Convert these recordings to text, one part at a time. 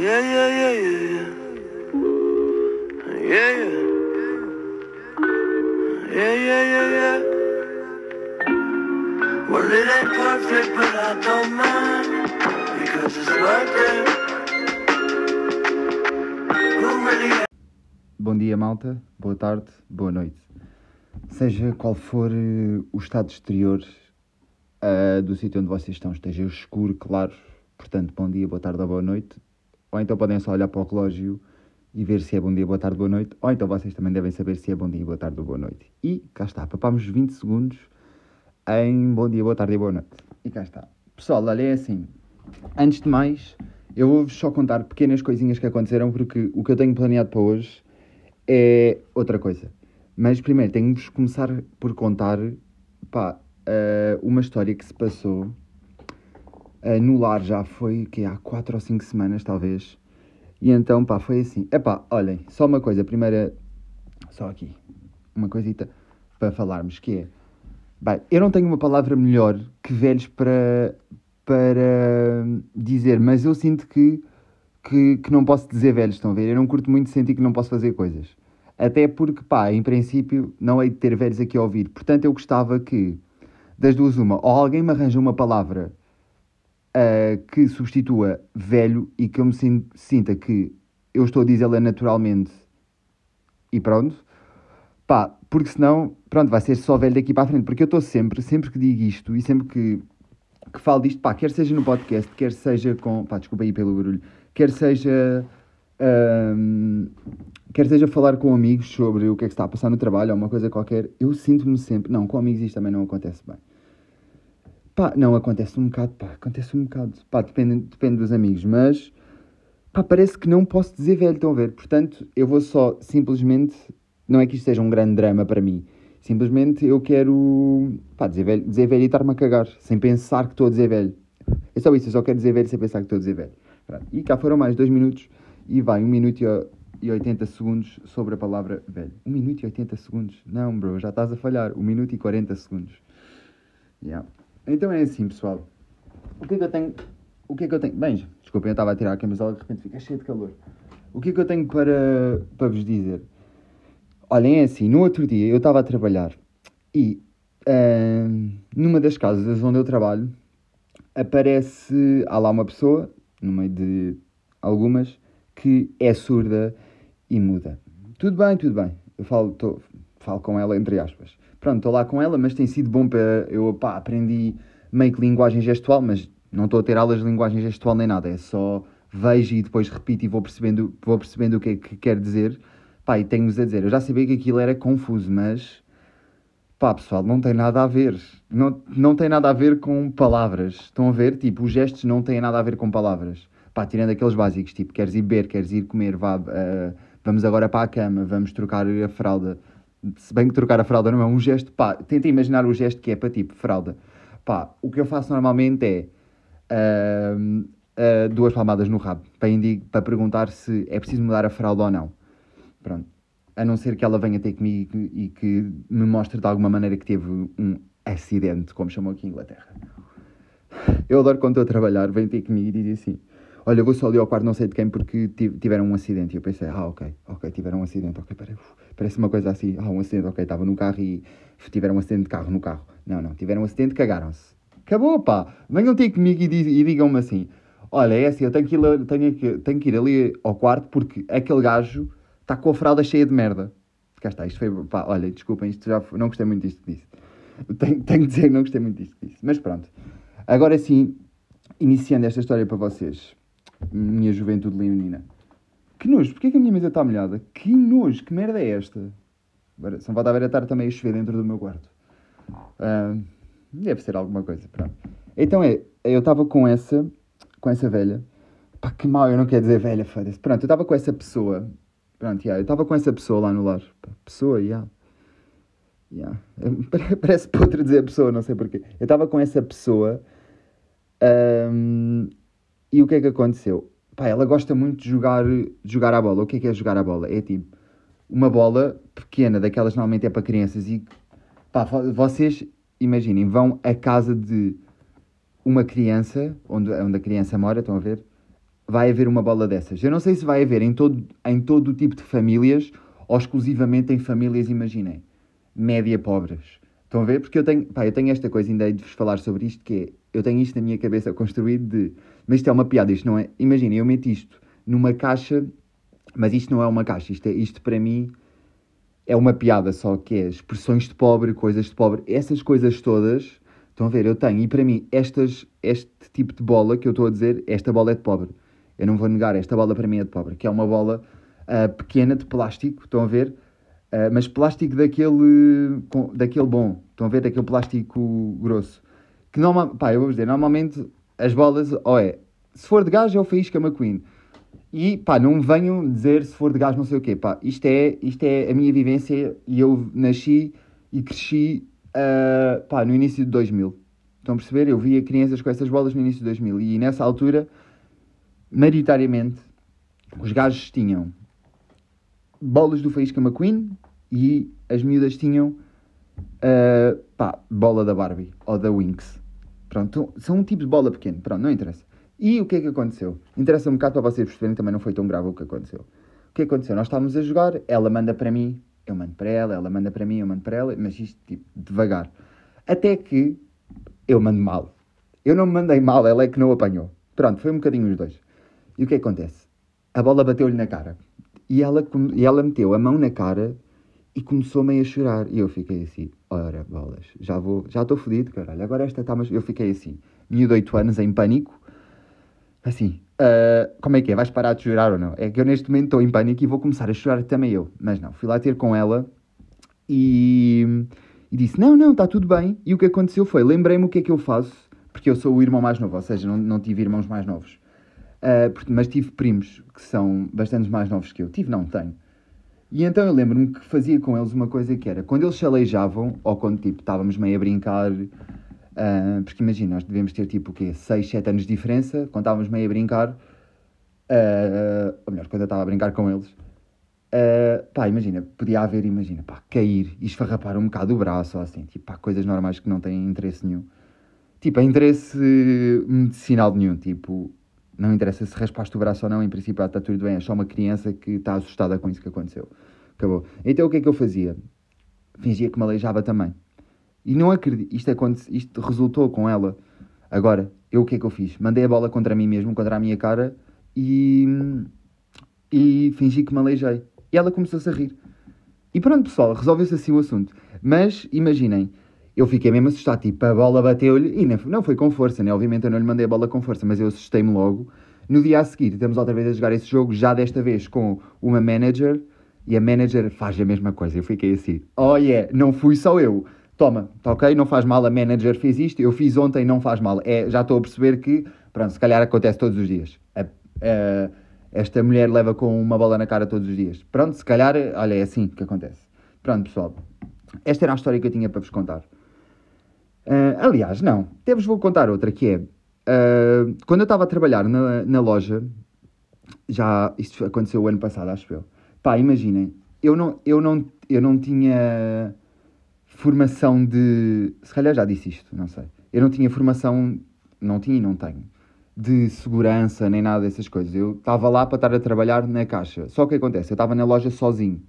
Yeah, yeah, yeah, yeah. Yeah, yeah. Yeah, yeah, yeah, yeah. Well, it ain't perfect, but I don't mind. Because it's worth it. Bom dia, malta. Boa tarde, boa noite. Seja qual for eh, o estado exterior ah, do sítio onde vocês estão, esteja escuro, claro, portanto, bom dia, boa tarde ou boa noite. Ou então podem só olhar para o relógio e ver se é bom dia, boa tarde, boa noite. Ou então vocês também devem saber se é bom dia, boa tarde ou boa noite. E cá está, papámos 20 segundos em bom dia, boa tarde e boa noite. E cá está. Pessoal, olha, é assim. Antes de mais, eu vou-vos só contar pequenas coisinhas que aconteceram, porque o que eu tenho planeado para hoje é outra coisa. Mas primeiro tenho-vos começar por contar pá, eh, uma história que se passou eh, no lar já foi que há 4 ou 5 semanas talvez. E então pá, foi assim. Epá, olhem, só uma coisa, primeira, só aqui, uma coisita para falarmos, que é, bem, eu não tenho uma palavra melhor que velhos para, para dizer, mas eu sinto que, que, que não posso dizer velhos, estão a ver? Eu não curto muito sentir que não posso fazer coisas. Até porque, pá, em princípio, não hei de ter velhos aqui a ouvir. Portanto, eu gostava que, das duas uma, ou alguém me arranja uma palavra ah, que substitua velho e que eu me sin- sinta que eu estou a dizê-la naturalmente e pronto. Pá, porque senão, pronto, vai ser só velho daqui para a frente. Porque eu estou sempre, sempre que digo isto e sempre que, que falo disto, pá, quer seja no podcast, quer seja com. pá, desculpa aí pelo barulho, quer seja. ahm, quer seja falar com amigos sobre o que é que está a passar no trabalho ou uma coisa qualquer, eu sinto-me sempre. Não, com amigos isto também não acontece bem. Pá, não, acontece um bocado, pá, acontece um bocado. Pá, depende, depende dos amigos, mas pá, parece que não posso dizer velho, estão a ver? Portanto, eu vou só simplesmente. Não é que isto seja um grande drama para mim. Simplesmente eu quero. pá, dizer velho, dizer velho e estar-me a cagar, sem pensar que estou a dizer velho. É só isso, eu só quero dizer velho sem pensar que estou a dizer velho. E cá foram mais dois minutos e vai, um minuto e, e 80 segundos sobre a palavra velho. Um minuto e 80 segundos? Não, bro, já estás a falhar. Um minuto e 40 segundos. Yeah. Então é assim, pessoal. O que é que eu tenho. O que é que eu tenho. Bem, desculpem, eu estava a tirar a camisola e de repente fica cheio de calor. O que é que eu tenho para, para vos dizer? Olhem, é assim, no outro dia eu estava a trabalhar e ahm, numa das casas onde eu trabalho aparece. Há lá uma pessoa, no meio de algumas, que é surda e muda. Tudo bem, tudo bem. Eu falo, tô- falo com ela entre aspas. Pronto, estou lá com ela, mas tem sido bom para. Eu pá, aprendi meio que linguagem gestual, mas não estou a ter aulas de linguagem gestual nem nada. É só vejo e depois repito e vou percebendo, vou percebendo o que é que quer dizer. Pá, e tenho-vos a dizer. Eu já sabia que aquilo era confuso, mas. Pá, pessoal, não tem nada a ver. Não, não tem nada a ver com palavras. Estão a ver? Tipo, os gestos não têm nada a ver com palavras. Pá, tirando aqueles básicos, tipo, queres ir beber, queres ir comer, vá, ah, vamos agora para a cama, vamos trocar a fralda. Se bem que trocar a fralda não é um gesto, pá, tenta imaginar o gesto que é para tipo, fralda. Pá, o que eu faço normalmente é ah, ah, duas palmadas no rabo, para, indi- para perguntar se é preciso mudar a fralda ou não. Pronto. A não ser que ela venha ter comigo e que me mostre de alguma maneira que teve um acidente, como chamam aqui em Inglaterra. Eu adoro quando estou a trabalhar, vem ter comigo e diz assim: Olha, vou só ali ao quarto, não sei de quem, porque ti- tiveram um acidente. E eu pensei: Ah, ok, ok, tiveram um acidente, ok, peraí, parece uma coisa assim: Ah, um acidente, ok, estava no carro e tiveram um acidente de carro no carro. Não, não, tiveram um acidente, cagaram-se. Acabou, pá. Venham ter comigo e, e digam-me assim: Olha, é assim, eu tenho que, ir, tenho, que, tenho que ir ali ao quarto porque aquele gajo está com a fralda cheia de merda. Cá está, isto foi. Pá, olha, desculpem, isto já foi- não gostei muito disto que disse. Tenho, tenho que dizer que não gostei muito disto que disse. Mas pronto. Agora sim, iniciando esta história para vocês, minha juventude leonina. Que nojo, porquê que a minha mesa está molhada? Que nojo, que merda é esta? Agora, só falta a ver a estar também a chover dentro do meu quarto. Ah, deve ser alguma coisa, pronto. Então é, eu estava com essa, com essa velha. Pá, que mal, eu não quero dizer velha, foda-se. Pronto, eu estava com essa pessoa. Pronto, yeah, eu estava com essa pessoa lá no lar. Pá, pessoa, yeah. Yeah. Parece podre dizer pessoa, não sei porquê. Eu estava com essa pessoa ahm, e o que é que aconteceu? Pá, ela gosta muito de jogar, de jogar a bola. O que é que é jogar a bola? É tipo uma bola pequena, daquelas normalmente é para crianças e pá, vo- vocês imaginem, vão à casa de uma criança, onde, onde a criança mora, estão a ver? vai haver uma bola dessas. Eu não sei se vai haver em todo, em todo o tipo de famílias ou exclusivamente em famílias, imaginem, média pobres. Estão a ver? Porque eu tenho, pá, eu tenho esta coisa, ainda hei de vos falar sobre isto, que é, eu tenho isto na minha cabeça construído de, mas isto é uma piada, isto não é, imaginem, eu meto isto numa caixa, mas isto não é uma caixa, isto, é, isto para mim é uma piada só, que é expressões de pobre, coisas de pobre, essas coisas todas, estão a ver, eu tenho, e para mim, estas, este tipo de bola que eu estou a dizer, esta bola é de pobre. Eu não vou negar, esta bola para mim é de pobre, que é uma bola uh, pequena de plástico, estão a ver? Uh, mas plástico daquele, com, daquele bom, estão a ver? Daquele plástico grosso. Que normal, pá, eu vou dizer, normalmente as bolas, ou é, se for de gás é o Faísca McQueen. E pá, não venham dizer se for de gás não sei o quê, pá, isto é, isto é a minha vivência e eu nasci e cresci uh, pá, no início de 2000. Estão a perceber? Eu via crianças com essas bolas no início de 2000 e nessa altura, maioritariamente, os gajos tinham bolas do Faísca McQueen e as miúdas tinham uh, pá, bola da Barbie ou da Winx. Pronto, são um tipo de bola pequeno. Pronto, não interessa. E o que é que aconteceu? Interessa um bocado para vocês perceberem, também não foi tão grave o que aconteceu. O que aconteceu? Nós estávamos a jogar, ela manda para mim, eu mando para ela, ela manda para mim, eu mando para ela, mas isto tipo devagar. Até que eu mando mal. Eu não me mandei mal, ela é que não apanhou. Pronto, foi um bocadinho os dois. E o que acontece? A bola bateu-lhe na cara. E ela, e ela meteu a mão na cara e começou meio a chorar. E eu fiquei assim, ora, bolas, já vou, já estou fodido, caralho. Agora esta está, mas eu fiquei assim, miúdo de 8 anos, em pânico. Assim, uh, como é que é? Vais parar de chorar ou não? É que eu neste momento estou em pânico e vou começar a chorar também eu. Mas não, fui lá ter com ela e, e disse: Não, não, está tudo bem. E o que aconteceu foi: lembrei-me o que é que eu faço, porque eu sou o irmão mais novo, ou seja, não, não tive irmãos mais novos. Uh, mas tive primos que são bastante mais novos que eu. Tive, não, tenho. E então eu lembro-me que fazia com eles uma coisa que era, quando eles se aleijavam, ou quando tipo estávamos meio a brincar, uh, porque imagina, nós devemos ter tipo o quê? 6, 7 anos de diferença, quando estávamos meio a brincar, uh, ou melhor, quando eu estava a brincar com eles, uh, pá, imagina, podia haver, imagina, pá, cair e esfarrapar um bocado o braço, ou assim, tipo, pá, coisas normais que não têm interesse nenhum. Tipo, é interesse medicinal nenhum, tipo, não interessa se raspaste o braço ou não, em princípio está tudo bem, é só uma criança que está assustada com isso que aconteceu. Acabou. Então o que é que eu fazia? Fingia que me aleijava também. E não acredito, isto, quando, isto resultou com ela. Agora, eu o que é que eu fiz? Mandei a bola contra mim mesmo, contra a minha cara e, e fingi que me aleijei. E ela começou-se a rir. E pronto, pessoal, resolveu-se assim o assunto. Mas imaginem, eu fiquei mesmo assustado, tipo, a bola bateu-lhe, e não, foi com força, né? Obviamente eu não lhe mandei a bola com força, mas eu assustei-me logo. No dia a seguir, estamos outra vez a jogar esse jogo, já desta vez com uma manager, e a manager faz a mesma coisa. Eu fiquei assim, oh yeah, não fui só eu. Toma, tá ok? Não faz mal, a manager fez isto, eu fiz ontem, não faz mal. É, já estou a perceber que, pronto, se calhar acontece todos os dias. A, a, esta mulher leva com uma bola na cara todos os dias. Pronto, se calhar, olha, é assim que acontece. Pronto, pessoal. Esta era a história que eu tinha para vos contar. Uh, aliás, não. Até vos vou contar outra que é. Uh, quando eu estava a trabalhar na, na loja, já isto aconteceu o ano passado, acho eu. Pá, imaginem, eu não, eu não, eu não tinha formação de. Se calhar já disse isto, não sei. Eu não tinha formação, não tinha e não tenho, de segurança nem nada dessas coisas. Eu estava lá para estar a trabalhar na caixa. Só que acontece, eu estava na loja sozinho.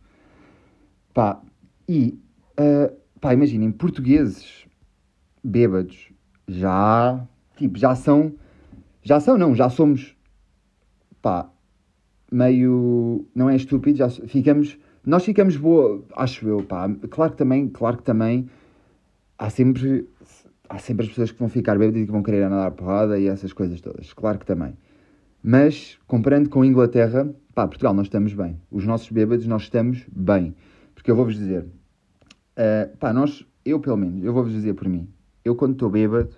Pá, e. Uh, pá, imaginem, portugueses bêbados já, tipo, já são, já são, não, já somos, pá, meio, não é estúpido, já ficamos, nós ficamos boa, acho eu, pá, claro que também, claro que também, há sempre, há sempre as pessoas que vão ficar bêbadas e que vão querer andar a porrada e essas coisas todas, claro que também. Mas, comparando com a Inglaterra, pá, Portugal, nós estamos bem. Os nossos bêbados, nós estamos bem. Porque eu vou-vos dizer, uh, pá, nós, eu pelo menos, eu vou-vos dizer por mim, eu quando estou bêbado,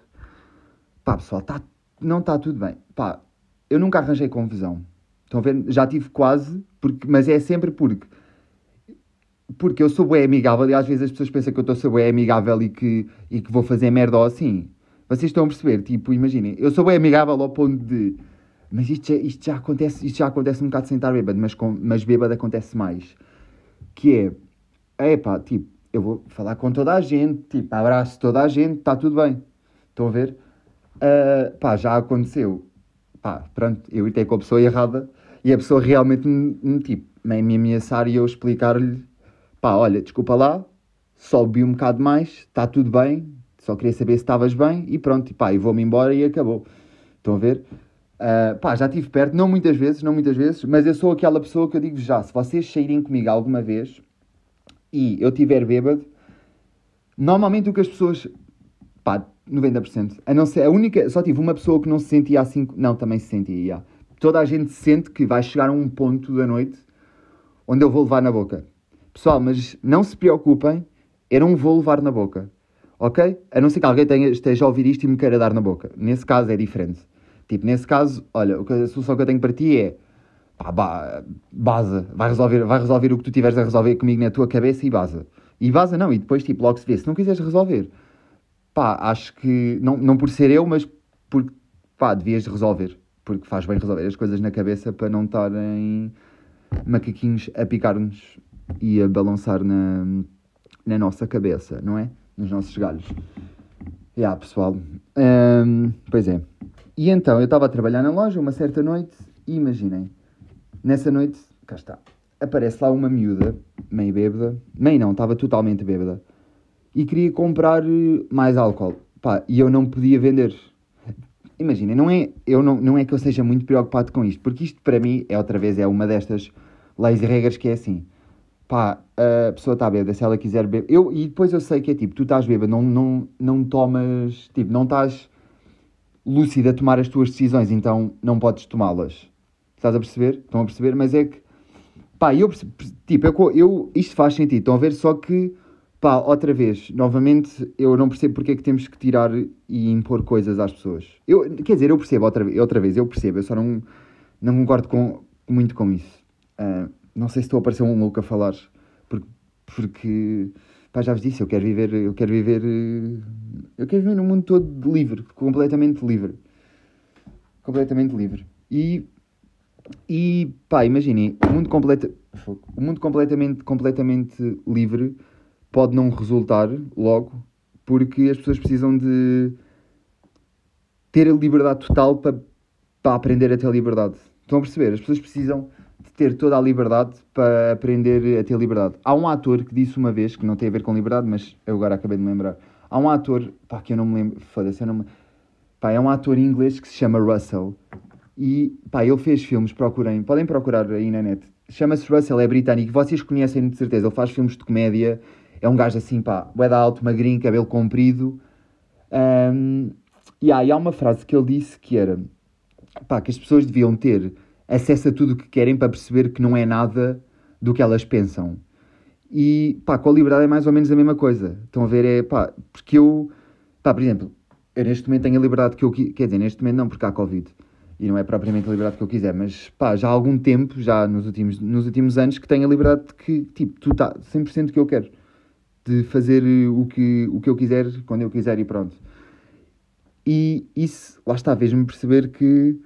pá, pessoal, tá, não está tudo bem. Pá, eu nunca arranjei confusão. Estão a ver? Já tive quase, porque, mas é sempre porque. Porque eu sou bem amigável e às vezes as pessoas pensam que eu estou a ser bem amigável e que, e que vou fazer merda ou assim. Vocês estão a perceber? Tipo, imaginem, eu sou bem amigável ao ponto de. Mas isto já, isto já acontece, isto já acontece um bocado sem estar bêbado, mas, com, mas bêbado acontece mais. Que é, é pá, tipo, eu vou falar com toda a gente, tipo, abraço toda a gente, está tudo bem. Estão a ver? Uh, pá, já aconteceu. pá, pronto, eu irritei com a pessoa errada e a pessoa realmente me, tipo, me me ameaçar e eu explicar-lhe, pá, olha, desculpa lá, só bebi um bocado mais, está tudo bem, só queria saber se estavas bem e pronto, e pá, e vou-me embora e acabou. Estão a ver? Uh, pá, já estive perto, não muitas vezes, não muitas vezes, mas eu sou aquela pessoa que eu digo já, se vocês saírem comigo alguma vez e eu tiver bêbado, normalmente o que as pessoas, pá, 90%, a não ser, a única, só tive uma pessoa que não se sentia assim, não, também se sentia. Toda a gente sente que vai chegar a um ponto da noite onde eu vou levar na boca. Pessoal, mas não se preocupem, eu não vou levar na boca, ok? A não ser que alguém tenha, esteja a ouvir isto e me queira dar na boca. Nesse caso é diferente. Tipo, nesse caso, olha, a solução que eu tenho para ti é pá, ba baza, vai resolver, vai resolver o que tu tiveres a resolver comigo na tua cabeça e baza. E baza não, e depois tipo, logo se vê, se não quiseres resolver, pá, acho que, não, não por ser eu, mas porque, pá, devias resolver. Porque faz bem resolver as coisas na cabeça para não estarem macaquinhos a picar-nos e a balançar na, na nossa cabeça, não é? Nos nossos galhos. Já, yeah, pessoal. Um, pois é. E então, eu estava a trabalhar na loja uma certa noite e imaginem, nessa noite, cá está, aparece lá uma miúda, meio bêbada, meio não, estava totalmente bêbada, e queria comprar eh, mais álcool. Pá, e eu não podia vender. Imaginem, não é, eu não, não é que eu seja muito preocupado com isto, porque isto para mim é outra vez é uma destas leis e regras que é assim. Pá, a pessoa está bêbada, se ela quiser beber. Eu, e depois eu sei que é tipo, tu estás bêbada, não, não, não tomas, tipo, não estás lúcida a tomar as tuas decisões, então não podes tomá-las. Estás a perceber? Estão a perceber? Mas é que, pá, eu tipo, eu, eu, isto faz sentido, estão a ver? Só que, pá, outra vez, novamente, eu não percebo porque é que temos que tirar e impor coisas às pessoas. Eu, quer dizer, eu percebo outra, outra vez, eu percebo, eu só não, não concordo com, muito com isso. Uh, não sei se estou a parecer um louco a falar, porque, porque pá, já vos disse, eu quero viver, eu quero viver, eu quero viver num mundo todo livre, completamente livre. Completamente livre. E, e pá, imaginem, o mundo, completa, o mundo completamente, completamente livre pode não resultar logo, porque as pessoas precisam de ter a liberdade total para, para aprender a ter liberdade. Estão a perceber? As pessoas precisam de ter toda a liberdade para aprender a ter liberdade. Há um ator que disse uma vez, que não tem a ver com liberdade, mas eu agora acabei de me lembrar. Há um ator, pá, que eu não me lembro, foda-se, eu não me... Pá, é um ator inglês que se chama Russell. E, pá, ele fez filmes, procurem, podem procurar aí na net. Chama-se Russell, é britânico, vocês conhecem de certeza, ele faz filmes de comédia, é um gajo assim, pá, bué alto, magrinho, cabelo comprido. Um, e, e há uma frase que ele disse que era, pá, que as pessoas deviam ter acesso a tudo o que querem para perceber que não é nada do que elas pensam. E pá, com a liberdade é mais ou menos a mesma coisa. Estão a ver? É pá, porque eu, pá, por exemplo, eu neste momento tenho a liberdade que eu quer dizer, neste momento não, porque há Covid. E não é propriamente a liberdade que eu quiser, mas pá, já há algum tempo, já nos últimos, nos últimos anos, que tenho a liberdade de que, tipo, tu tá 100% que eu quero. De fazer o que, o que eu quiser, quando eu quiser e pronto. E isso, lá está, fez-me perceber que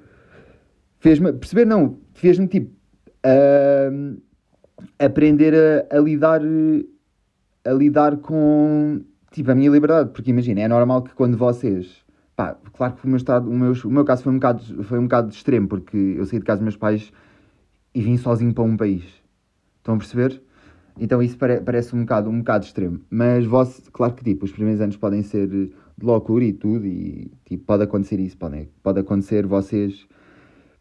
fez-me perceber, não, fez-me tipo aprender a, a, lidar a lidar com tipo a minha liberdade, porque imagina, é normal que quando vocês pá, claro que o meu, estado, o, meu, o meu caso foi um, bocado, foi um bocado extremo, porque eu saí de casa dos meus pais e vim sozinho para um país. Estão a perceber? Então isso pare, parece um bocado, um bocado extremo. Mas vos, claro que tipo, os primeiros anos podem ser de loucura e tudo, e tipo, pode acontecer isso, pode, pode acontecer vocês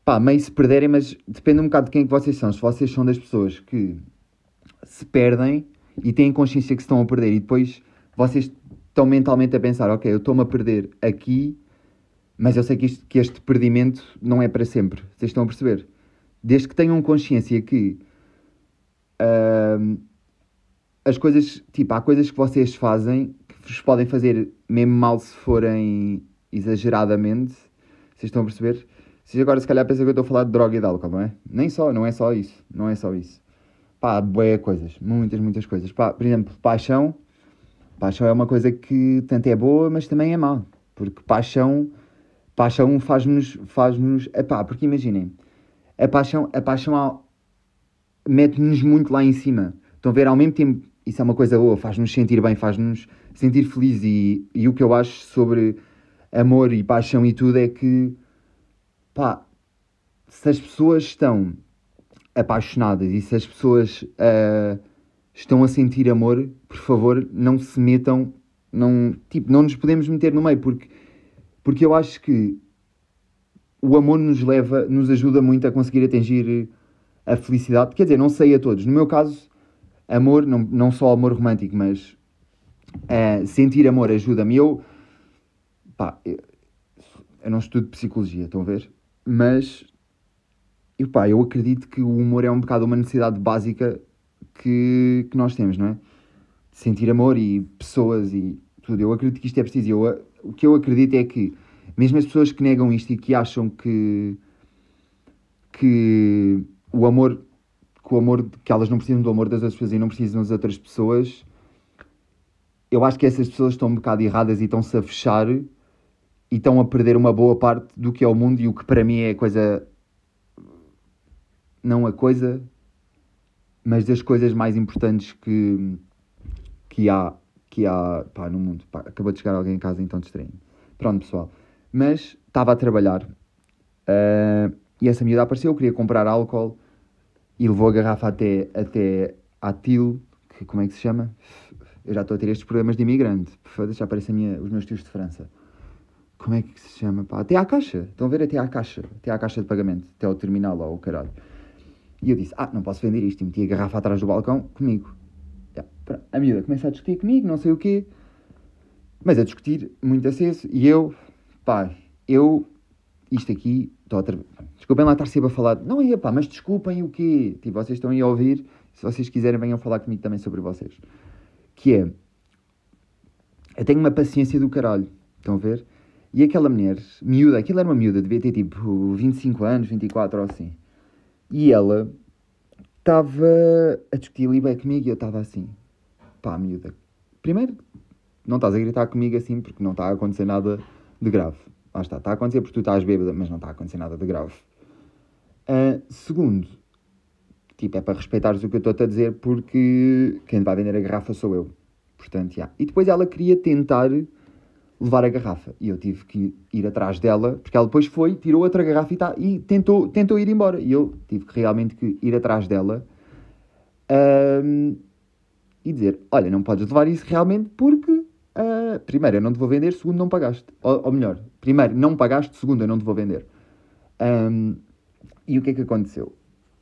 pá, meio se perderem, mas depende um bocado de quem é que vocês são. Se vocês são das pessoas que se perdem e têm consciência que estão a perder e depois vocês estão mentalmente a pensar, ok, eu estou-me a perder aqui, mas eu sei que, isto, que este perdimento não é para sempre. Vocês estão a perceber? Desde que tenham consciência que uh, as coisas, tipo, há coisas que vocês fazem que vos podem fazer mesmo mal se forem exageradamente. Vocês estão a perceber? Vocês agora se calhar pensam que eu estou a falar de droga e de álcool, não é? Nem só, não é só isso. Não é só isso. Pá, boé coisas. Muitas, muitas coisas. Pá, por exemplo, paixão. Paixão é uma coisa que tanto é boa, mas também é má. Porque paixão, paixão faz-nos, faz-nos, epá, porque imaginem, a paixão, a paixão mete-nos muito lá em cima. Estão a ver, ao mesmo tempo, isso é uma coisa boa, faz-nos sentir bem, faz-nos sentir felizes e, e o que eu acho sobre amor e paixão e tudo é que pá, se as pessoas estão apaixonadas e se as pessoas uh, estão a sentir amor, por favor, não se metam, não, tipo, não nos podemos meter no meio, porque, porque eu acho que o amor nos leva, nos ajuda muito a conseguir atingir a felicidade. Quer dizer, não sei a todos. No meu caso, amor, não, não só amor romântico, mas uh, sentir amor ajuda-me. Eu, pá, eu, eu não estudo psicologia, estão a ver? Mas e pá, eu acredito que o humor é um bocado uma necessidade básica que, que nós temos, não é? Sentir amor e pessoas e tudo. Eu acredito que isto é preciso. Eu, o que eu acredito é que, mesmo as pessoas que negam isto e que acham que, que o amor, que o amor, que elas não precisam do amor das outras pessoas e não precisam das outras pessoas, eu acho que essas pessoas estão um bocado erradas e estão-se a fechar e estão a perder uma boa parte do que é o mundo e o que para mim é a coisa não a coisa, mas das coisas mais importantes que, que há, que há pá, no mundo. Pá, acabou de chegar alguém em casa, então distraí Pronto, pessoal. Mas estava a trabalhar uh, e essa miúda apareceu, eu queria comprar álcool e levou a garrafa até, até à TIL, que como é que se chama? Eu já estou a ter estes problemas de imigrante. Já aparecem os meus tios de França. Como é que se chama? Pá? Até à caixa. Estão a ver? Até à caixa. Até à caixa de pagamento. Até ao terminal lá, o caralho. E eu disse, ah, não posso vender isto. E meti a garrafa atrás do balcão comigo. A miúda começa a discutir comigo, não sei o quê. Mas a discutir muito aceso. E eu, pá, eu, isto aqui, estou a tra... Desculpem lá estar sempre a falar. Não é, pá, mas desculpem o quê? Tipo, vocês estão aí a ouvir. Se vocês quiserem, venham falar comigo também sobre vocês. Que é, eu tenho uma paciência do caralho. Estão a ver? E aquela mulher, miúda, aquilo era uma miúda, devia ter tipo 25 anos, 24 ou assim. E ela estava a discutir ali bem comigo e eu estava assim, pá, miúda. Primeiro, não estás a gritar comigo assim porque não está a acontecer nada de grave. Lá está, está a acontecer porque tu estás bêbada, mas não está a acontecer nada de grave. Uh, segundo, tipo, é para respeitares o que eu estou a dizer porque quem vai vender a garrafa sou eu. Portanto, já. E depois ela queria tentar levar a garrafa. E eu tive que ir atrás dela, porque ela depois foi, tirou outra garrafa e, tá, e tentou, tentou ir embora. E eu tive que realmente que ir atrás dela um, e dizer: Olha, não podes levar isso realmente porque, uh, primeiro, eu não te vou vender, segundo, não pagaste. Ou, ou, melhor, primeiro, não pagaste, segundo, eu não te vou vender. Um, e o que é que aconteceu?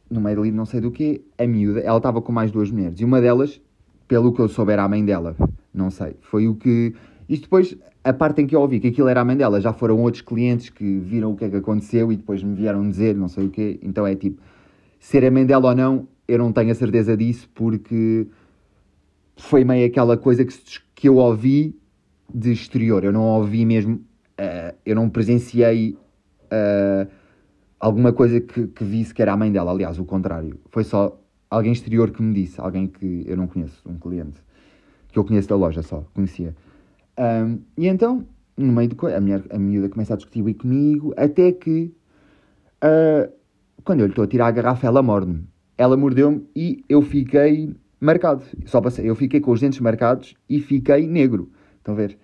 No meio ali, não sei do que, a miúda, ela estava com mais duas mulheres. E uma delas, pelo que eu souber, a mãe dela. Não sei. Foi o que. Isto depois, a parte em que eu ouvi que aquilo era a mãe dela, já foram outros clientes que viram o que é que aconteceu e depois me vieram dizer não sei o quê. Então é tipo, ser a mãe dela ou não, eu não tenho a certeza disso porque foi meio aquela coisa que, que eu ouvi de exterior. Eu não ouvi mesmo, uh, eu não presenciei uh, alguma coisa que, que visse que era a mãe dela. Aliás, o contrário. Foi só alguém exterior que me disse, alguém que eu não conheço, um cliente que eu conheço da loja só, conhecia. Um, e então, no meio coisa, a, mulher, a miúda começa a discutir comigo, até que, uh, quando eu lhe estou a tirar a garrafa, ela morde-me. Ela mordeu-me e eu fiquei marcado. Só passei, eu fiquei com os dentes marcados e fiquei negro. Estão a ver?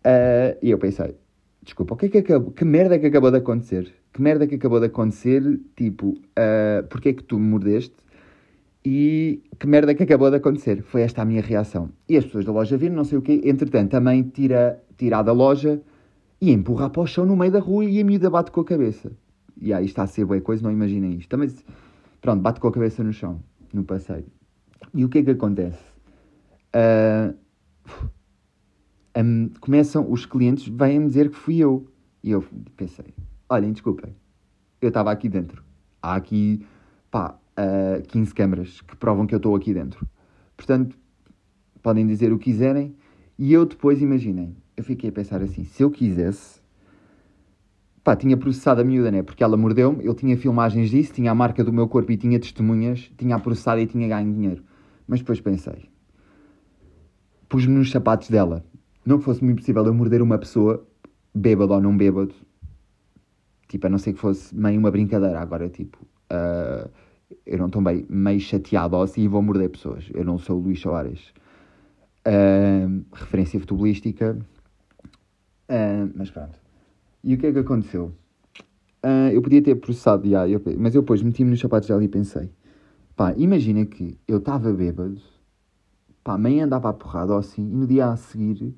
Uh, e eu pensei, desculpa, o que é que acabou? Que merda é que acabou de acontecer? Que merda é que acabou de acontecer? Tipo, uh, porque é que tu me mordeste? E que merda que acabou de acontecer? Foi esta a minha reação. E as pessoas da loja viram, não sei o quê. Entretanto, a mãe tira, tira da loja e empurra para o chão no meio da rua e a miúda bate com a cabeça. E aí está a ser boa coisa, não imaginem isto. Também, pronto, bate com a cabeça no chão, no passeio. E o que é que acontece? Uh, um, começam, os clientes vêm dizer que fui eu. E eu pensei, olhem, desculpem, eu estava aqui dentro. Há aqui, pá, uh, 15 câmaras que provam que eu estou aqui dentro. Portanto, podem dizer o que quiserem. E eu depois, imaginem, eu fiquei a pensar assim: se eu quisesse, pá, tinha processado a miúda, né? Porque ela mordeu-me, eu tinha filmagens disso, tinha a marca do meu corpo e tinha testemunhas, tinha processado e tinha ganho dinheiro. Mas depois pensei, pus-me nos sapatos dela. Não que fosse muito possível eu morder uma pessoa, bêbado ou não bêbado, tipo, a não ser que fosse meio uma brincadeira. Agora, tipo, uh, eu não estou meio chateado ou assim e vou morder pessoas. Eu não sou o Luís Soares. Uh, referência futebolística. Uh, mas pronto. E o que é que aconteceu? ah, eu podia ter processado, já, eu- mas eu depois meti-me nos sapatos dela e pensei: pá, imagina que eu estava bêbado, pá, a mãe andava à porrada ou assim, e no dia a seguir,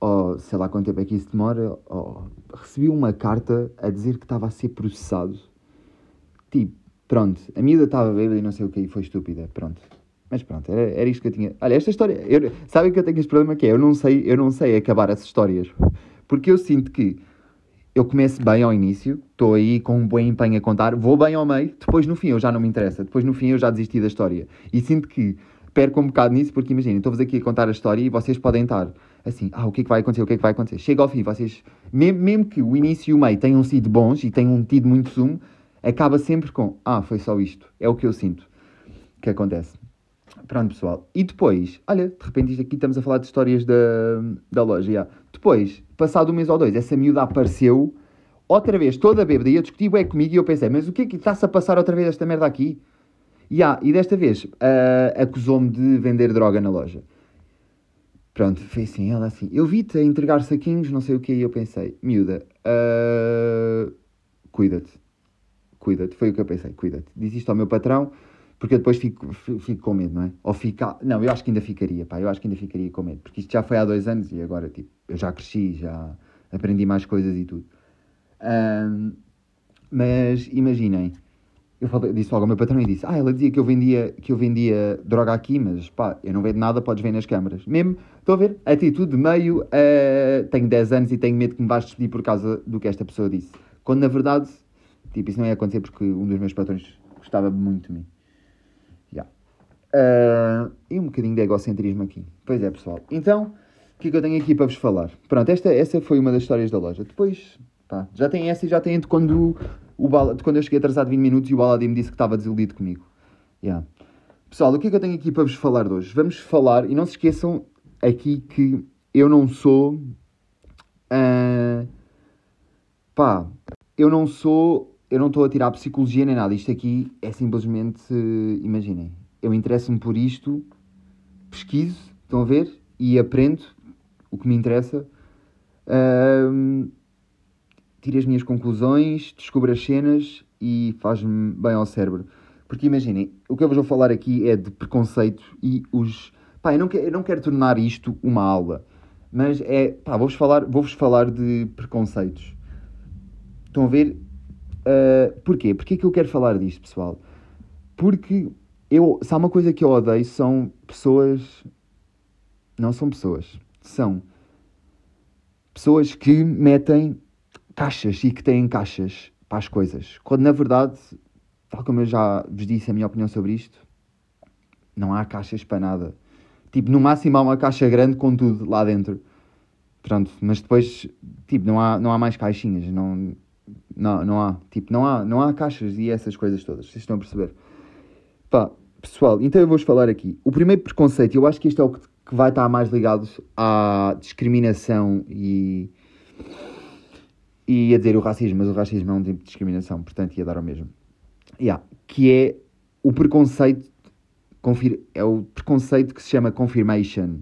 ou sei lá quanto tempo é que isso demora, ou, recebi uma carta a dizer que estava a ser processado. Tipo, pronto, a miúda estava bêbada e não sei o que, e foi estúpida, pronto. Mas pronto, era, era isto que eu tinha. Olha, esta história. Eu, sabem que eu tenho este problema que é, eu não sei, eu não sei acabar as histórias. Porque eu sinto que eu começo bem ao início, estou aí com um bom empenho a contar, vou bem ao meio, depois no fim eu já não me interessa, depois no fim eu já desisti da história. E sinto que perco um bocado nisso, porque imaginem, estou-vos aqui a contar a história e vocês podem estar assim, ah, o que é que vai acontecer, o que é que vai acontecer. Chega ao fim, vocês, mesmo, mesmo que o início e o meio tenham sido bons e tenham tido muito sumo, acaba sempre com, ah, foi só isto. É o que eu sinto que acontece. Pronto, pessoal. E depois, olha, de repente isto aqui estamos a falar de histórias da, da loja. já. Depois, passado um mês ou dois, essa miúda apareceu outra vez, toda bêbada, e a discutir bué comigo. E eu pensei, mas o que é que está-se a passar outra vez esta merda aqui? Ya, e desta vez ah, acusou-me de vender droga na loja. Pronto, foi assim, ela assim. Eu vi-te a entregar saquinhos, não sei o que, e eu pensei, miúda, ah, cuida-te. Cuida-te, foi o que eu pensei, cuida-te. Disse isto ao meu patrão, porque eu depois fico, fi- fico com medo, não é? Ou fica. Não, eu acho que ainda ficaria, pá, eu acho que ainda ficaria com medo, porque isto já foi há dois anos e agora, tipo, eu já cresci, já aprendi mais coisas e tudo. Ahm, mas imaginem, eu falei, disse logo ao meu patrão e disse: Ah, ela dizia que eu vendia, que eu vendia droga aqui, mas pá, eu não vendo nada, podes ver nas câmaras. Mesmo, estou a ver, atitude meio, eh, tenho 10 anos e tenho medo que me vais despedir por causa do que esta pessoa disse. Quando na verdade, tipo, isso não ia acontecer porque um dos meus patrões gostava muito de mim. Ya. Ah, e um bocadinho de egocentrismo aqui. Pois é, pessoal. Então, o que é que eu tenho aqui para vos falar? Pronto, esta, essa foi uma das histórias da loja. Depois, pá, já tem essa e já tem de quando, o Bala, de quando eu cheguei atrasado 20 minutos e o Baladi me disse que estava desiludido comigo. Ya. Pessoal, o que é que eu tenho aqui para vos falar de hoje? Vamos falar, e não se esqueçam aqui que eu não sou. ah, pá, eu não sou. Eu não estou a tirar psicologia nem nada. Isto aqui é simplesmente. eh, Imaginem, eu interesso-me por isto, pesquiso, estão a ver? E aprendo o que me interessa. ahm, tiro as minhas conclusões, descubro as cenas e faz-me bem ao cérebro. Porque imaginem, o que eu vos vou falar aqui é de preconceito e os. Pá, eu não, quero, eu não quero tornar isto uma aula, mas é. Pá, vou-vos falar, vou-vos falar de preconceitos. Estão a ver? Ah, porquê? Porquê que eu quero falar disto, pessoal? Porque eu, se há uma coisa que eu odeio são pessoas. Não são pessoas. São pessoas que metem caixas e que têm caixas para as coisas. Quando na verdade, tal como eu já vos disse a minha opinião sobre isto, não há caixas para nada. Tipo, no máximo há uma caixa grande com tudo lá dentro. Pronto, mas depois, tipo, não há, não há mais caixinhas. Não, não, não há. Tipo, não há, não há caixas e essas coisas todas. Vocês estão a perceber? Pá, pessoal, então eu vou-vos falar aqui. O primeiro preconceito, eu acho que este é o que, que vai estar mais ligado à discriminação e. E a dizer o racismo, mas o racismo é um tipo de discriminação, portanto ia dar ao mesmo. Yeah, que é o preconceito, confir, é o preconceito que se chama confirmation,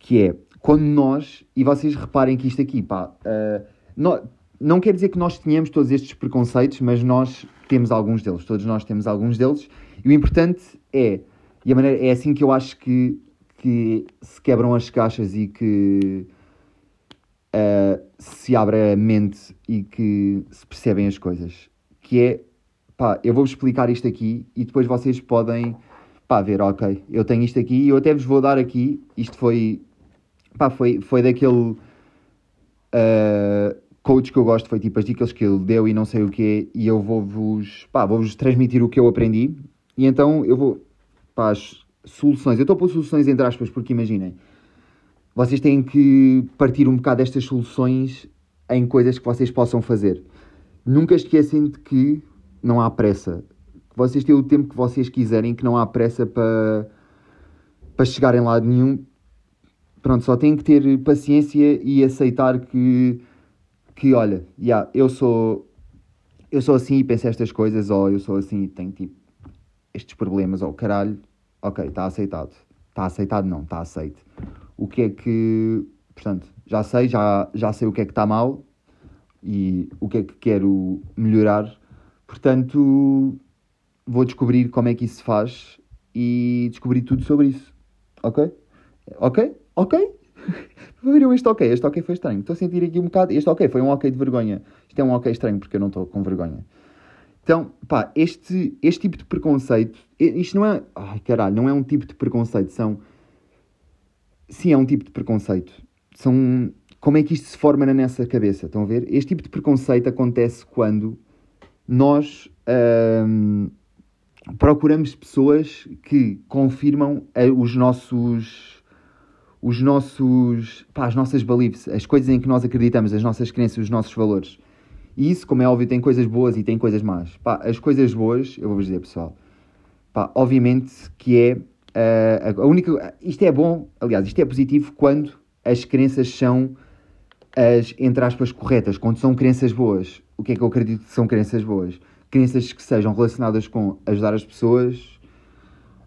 que é quando nós, e vocês reparem que isto aqui, pá, nó- não quer dizer que nós tenhamos todos estes preconceitos, mas nós temos alguns deles, todos nós temos alguns deles, e o importante é, e a maneira, é assim que eu acho que, que se quebram as caixas e que ah, se abre a mente e que se percebem as coisas, que é, pá, eu vou-vos explicar isto aqui e depois vocês podem, pá, ver, ok, eu tenho isto aqui e eu até vos vou dar aqui, isto foi, pá, foi, foi daquele uh, coach que eu gosto, foi tipo as dicas que ele deu e não sei o quê, e eu vou-vos, vou-vos transmitir o que eu aprendi, e então eu vou, pá, as soluções, eu estou a pôr soluções entre aspas, porque imaginem, vocês têm que partir um bocado destas soluções em coisas que vocês possam fazer. Nunca esquecem de que não há pressa. Que vocês têm o tempo que vocês quiserem, que não há pressa para, para chegarem lá de nenhum. Pronto, só têm que ter paciência e aceitar que, que olha, yeah, eu sou eu sou assim e penso estas coisas, ou eu sou assim e tenho tipo estes problemas, ou caralho, ok, está aceitado. Está aceitado não, está aceito. O que é que, portanto, já sei, já, já sei o que é que está mal, e o que é que quero melhorar. Portanto, vou descobrir como é que isso se faz e descobrir tudo sobre isso. Ok? Ok? Ok? Viram este ok? Este ok foi estranho. Estou a sentir aqui um bocado. Este ok foi um ok de vergonha. Isto é um ok estranho porque eu não estou com vergonha. Então, pá, este, este tipo de preconceito. Isto não é. Ai caralho, não é um tipo de preconceito. São. Sim, é um tipo de preconceito. São. Como é que isto se forma na nossa cabeça? Estão a ver? Este tipo de preconceito acontece quando nós. Hum, procuramos pessoas que confirmam eh, os nossos os nossos pá, as nossas beliefs, as coisas em que nós acreditamos, as nossas crenças, os nossos valores. E isso, como é óbvio, tem coisas boas e tem coisas más. Pá, as coisas boas, eu vou-vos dizer, pessoal, pá, obviamente que é uh, a única. Isto é bom, aliás, isto é positivo quando as crenças são as, entre aspas, corretas, quando são crenças boas. O que é que eu acredito que são crenças boas? Crenças que sejam relacionadas com ajudar as pessoas,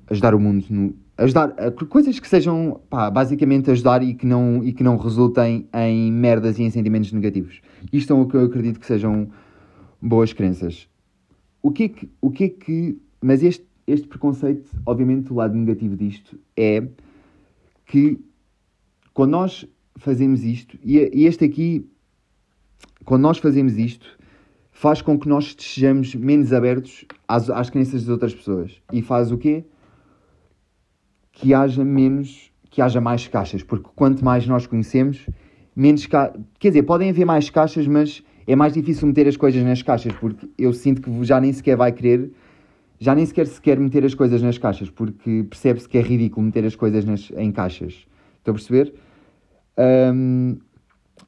ajudar o mundo, no, ajudar, coisas que sejam, pá, basicamente ajudar e que não, e que não resultem em merdas e em sentimentos negativos. Isto é o que eu acredito que sejam boas crenças. O que é que, o que, é que mas este, este preconceito, obviamente o lado negativo disto é que quando nós fazemos isto, e, este aqui, quando nós fazemos isto, faz com que nós sejamos menos abertos às, às crenças das outras pessoas. E faz o quê? Que haja menos, que haja mais caixas, porque quanto mais nós conhecemos, menos ca... Quer dizer, podem haver mais caixas, mas é mais difícil meter as coisas nas caixas, porque eu sinto que já nem sequer vai querer, já nem sequer se quer meter as coisas nas caixas, porque percebe-se que é ridículo meter as coisas nas, em caixas. Estão a perceber? Hum,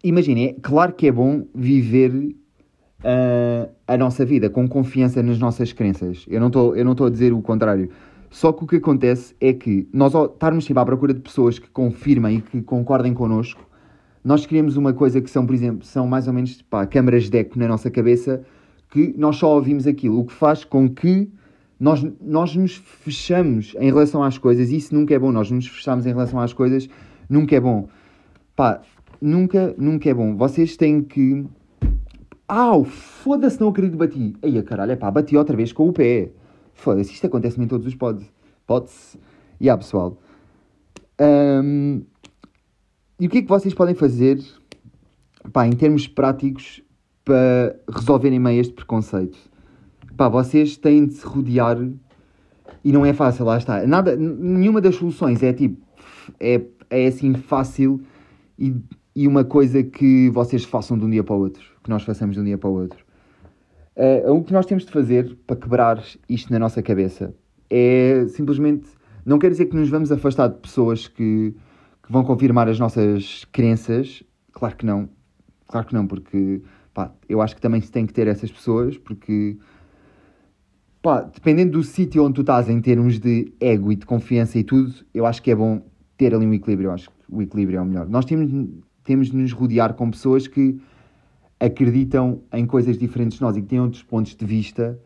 Imaginem, é claro que é bom viver uh, a nossa vida com confiança nas nossas crenças. Eu não estou a dizer o contrário. Só que o que acontece é que nós, estarmos sempre à procura de pessoas que confirmem e que concordem connosco, nós queremos uma coisa que são, por exemplo, são mais ou menos pá, câmaras de eco na nossa cabeça, que nós só ouvimos aquilo, o que faz com que nós, nós nos fechamos em relação às coisas, e isso nunca é bom, nós nos fechamos em relação às coisas, nunca é bom. Pá, nunca, nunca é bom. Vocês têm que Au, foda-se, não acredito, bati. Aí, a caralho, é pá, bati outra vez com o pé. Foda-se, isto acontece-me em todos os pods. Pods. E yeah, pessoal. Um, e o que é que vocês podem fazer, pá, em termos práticos, para resolverem meio este preconceito? Pá, vocês têm de se rodear, e não é fácil, lá está. Nada, nenhuma das soluções é tipo, é, é assim fácil e, e uma coisa que vocês façam de um dia para o outro que nós façamos de um dia para o outro. Uh, o que nós temos de fazer para quebrar isto na nossa cabeça é simplesmente. Não quer dizer que nos vamos afastar de pessoas que, que vão confirmar as nossas crenças. Claro que não. Claro que não, porque pá, eu acho que também se tem que ter essas pessoas, porque pá, dependendo do sítio onde tu estás em termos de ego e de confiança e tudo, eu acho que é bom ter ali um equilíbrio. Eu acho que o equilíbrio é o melhor. Nós temos, temos de nos rodear com pessoas que acreditam em coisas diferentes de nós e que têm outros pontos de vista.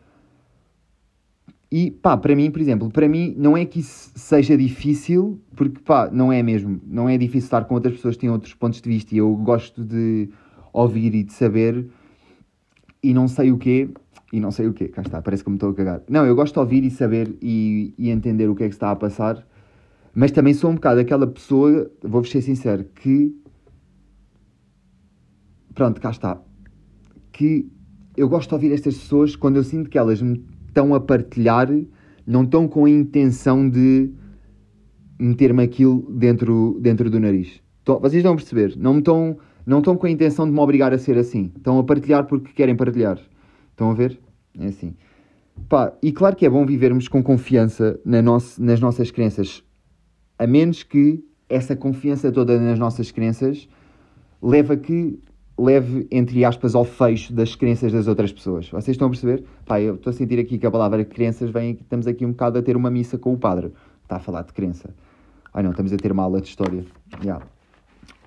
E pá, para mim, por exemplo, para mim não é que isso seja difícil, porque pá, não é mesmo. Não é difícil estar com outras pessoas que têm outros pontos de vista e eu gosto de ouvir e de saber e não sei o quê. E não sei o quê, cá está, parece que me estou a cagar. Não, eu gosto de ouvir e saber e, e entender o que é que está a passar, mas também sou um bocado aquela pessoa, vou-vos ser sincero, que pronto, cá está. Que eu gosto de ouvir estas pessoas quando eu sinto que elas me estão a partilhar, não estão com a intenção de meter-me aquilo dentro, dentro do nariz. Estão, vocês estão a perceber? Não estão, não estão com a intenção de me obrigar a ser assim. Estão a partilhar porque querem partilhar. Estão a ver? É assim. Pá, e claro que é bom vivermos com confiança na nosso, nas nossas crenças, a menos que essa confiança toda nas nossas crenças leve a que leve, entre aspas, ao fecho das crenças das outras pessoas. Vocês estão a perceber? Pá, eu estou a sentir aqui que a palavra crenças vem, estamos aqui um bocado a ter uma missa com o padre. Está a falar de crença. Ai não, estamos a ter uma aula de história. Yeah.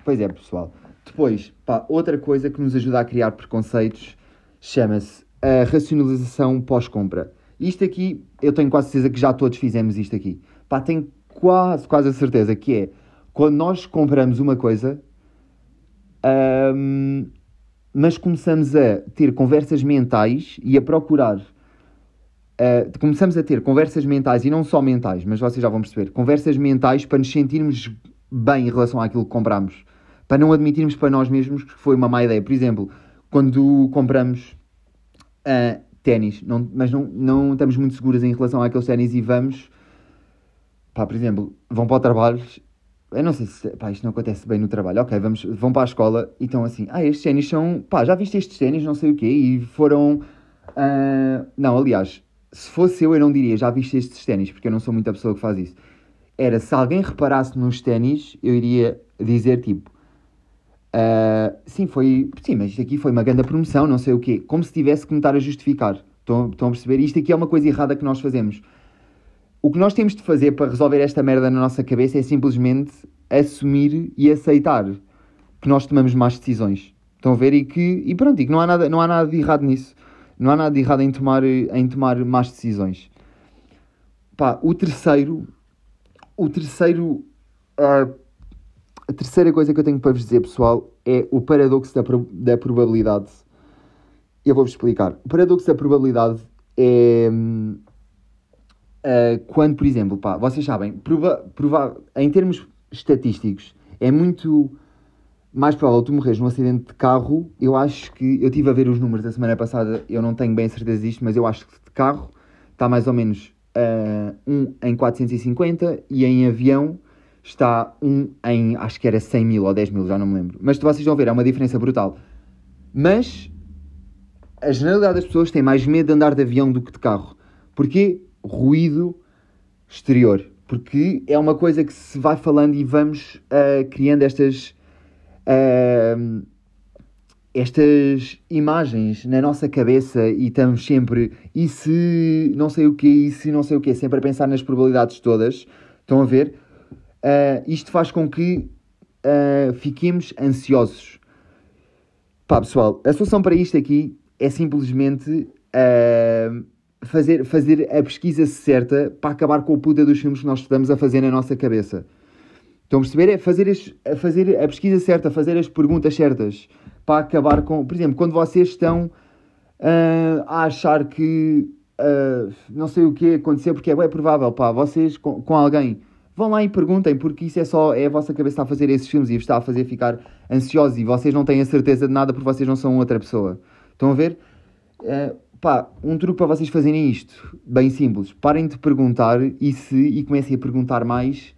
Pois é, pessoal. Depois, pá, outra coisa que nos ajuda a criar preconceitos chama-se a racionalização pós-compra. Isto aqui, eu tenho quase certeza que já todos fizemos isto aqui. Pá, tenho quase, quase a certeza que é quando nós compramos uma coisa, um, mas começamos a ter conversas mentais e a procurar. uh, começamos a ter conversas mentais e não só mentais, mas vocês já vão perceber, conversas mentais para nos sentirmos bem em relação àquilo que compramos, para não admitirmos para nós mesmos que foi uma má ideia. Por exemplo, quando compramos uh, ténis, mas não, não estamos muito seguras em relação àqueles ténis e vamos, pá, por exemplo, vão para o trabalho eu não sei se. Pá, isto não acontece bem no trabalho. Ok, vamos, vão para a escola e estão assim. Ah, estes ténis são. Pá, já viste estes ténis, não sei o quê. E foram. Uh, não, aliás, se fosse eu, eu não diria já viste estes ténis, porque eu não sou muita pessoa que faz isso. Era se alguém reparasse nos ténis, eu iria dizer tipo. Uh, sim, foi. Sim, mas isto aqui foi uma grande promoção, não sei o quê. Como se tivesse que me estar a justificar. Estão, estão a perceber? Isto aqui é uma coisa errada que nós fazemos o que nós temos de fazer para resolver esta merda na nossa cabeça é simplesmente assumir e aceitar que nós tomamos más decisões. Estão a ver? E que, e pronto, e que não há, nada, não há nada de errado nisso. Não há nada de errado em tomar, em tomar más decisões. Pá, o terceiro. O terceiro. Uh, a terceira coisa que eu tenho para vos dizer, pessoal, é o paradoxo da, da probabilidade. Eu vou-vos explicar. O paradoxo da probabilidade é. Hum, Uh, quando, por exemplo, pá, vocês sabem, prova, prova, em termos estatísticos, é muito mais provável tu morreres num acidente de carro. Eu acho que, eu estive a ver os números da semana passada, eu não tenho bem a certeza disto, mas eu acho que de carro está mais ou menos uh, 1 em 450 e em avião está 1 em, acho que era 100 mil ou 10 mil, já não me lembro. Mas vocês vão ver, é uma diferença brutal. Mas a generalidade das pessoas tem mais medo de andar de avião do que de carro. Porquê? Ruído exterior. Porque é uma coisa que se vai falando e vamos uh, criando estas. Uh, estas imagens na nossa cabeça e estamos sempre e se não sei o que e se não sei o que sempre a pensar nas probabilidades todas estão a ver uh, isto faz com que uh, fiquemos ansiosos pá pessoal a solução para isto aqui é simplesmente uh, fazer, fazer a pesquisa certa para acabar com o puta dos filmes que nós estamos a fazer na nossa cabeça. Estão a perceber? É fazer, as, fazer a pesquisa certa, fazer as perguntas certas para acabar com. Por exemplo, quando vocês estão uh, a achar que uh, não sei o que aconteceu, porque é provável, pá, vocês com, com, alguém vão lá e perguntem, porque isso é só. É a vossa cabeça a fazer esses filmes e está a fazer ficar ansiosos e vocês não têm a certeza de nada porque vocês não são outra pessoa. Estão a ver? Uh, Pá, um truque para vocês fazerem isto, bem simples. Parem de perguntar e se e comecem a perguntar mais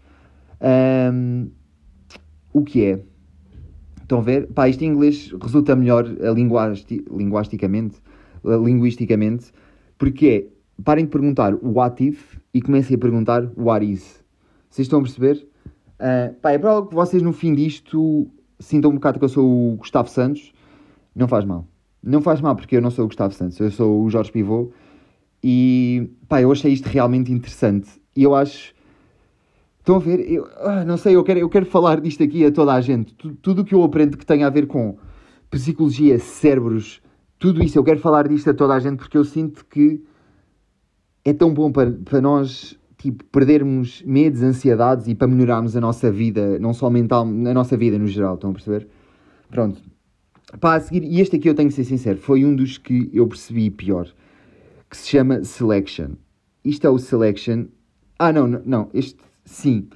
um, o que é. Estão a ver? Pá, isto em inglês resulta melhor linguasti linguisticamente, linguisticamente, porque é, parem de perguntar what if e comecem a perguntar what is. Vocês estão a perceber? Uh, pá, é provável que vocês no fim disto sintam um bocado que eu sou o Gustavo Santos. Não faz mal. Não faz mal, porque eu não sou o Gustavo Santos, eu sou o Jorge Pivô. E pá, eu achei isto realmente interessante. E eu acho. Estão a ver? Eu, ah, não sei, eu quero, eu quero falar disto aqui a toda a gente. Tudo o que eu aprendo que tenha a ver com psicologia, cérebros, tudo isso, eu quero falar disto a toda a gente porque eu sinto que é tão bom para, para nós tipo, perdermos medos, ansiedades e para melhorarmos a nossa vida, não só mental, na nossa vida no geral. Estão a perceber? Pronto, Pá, a seguir, e este aqui eu tenho que ser sincero, foi um dos que eu percebi pior, que se chama Selection. Isto é o Selection. Ah, não, não, este sim.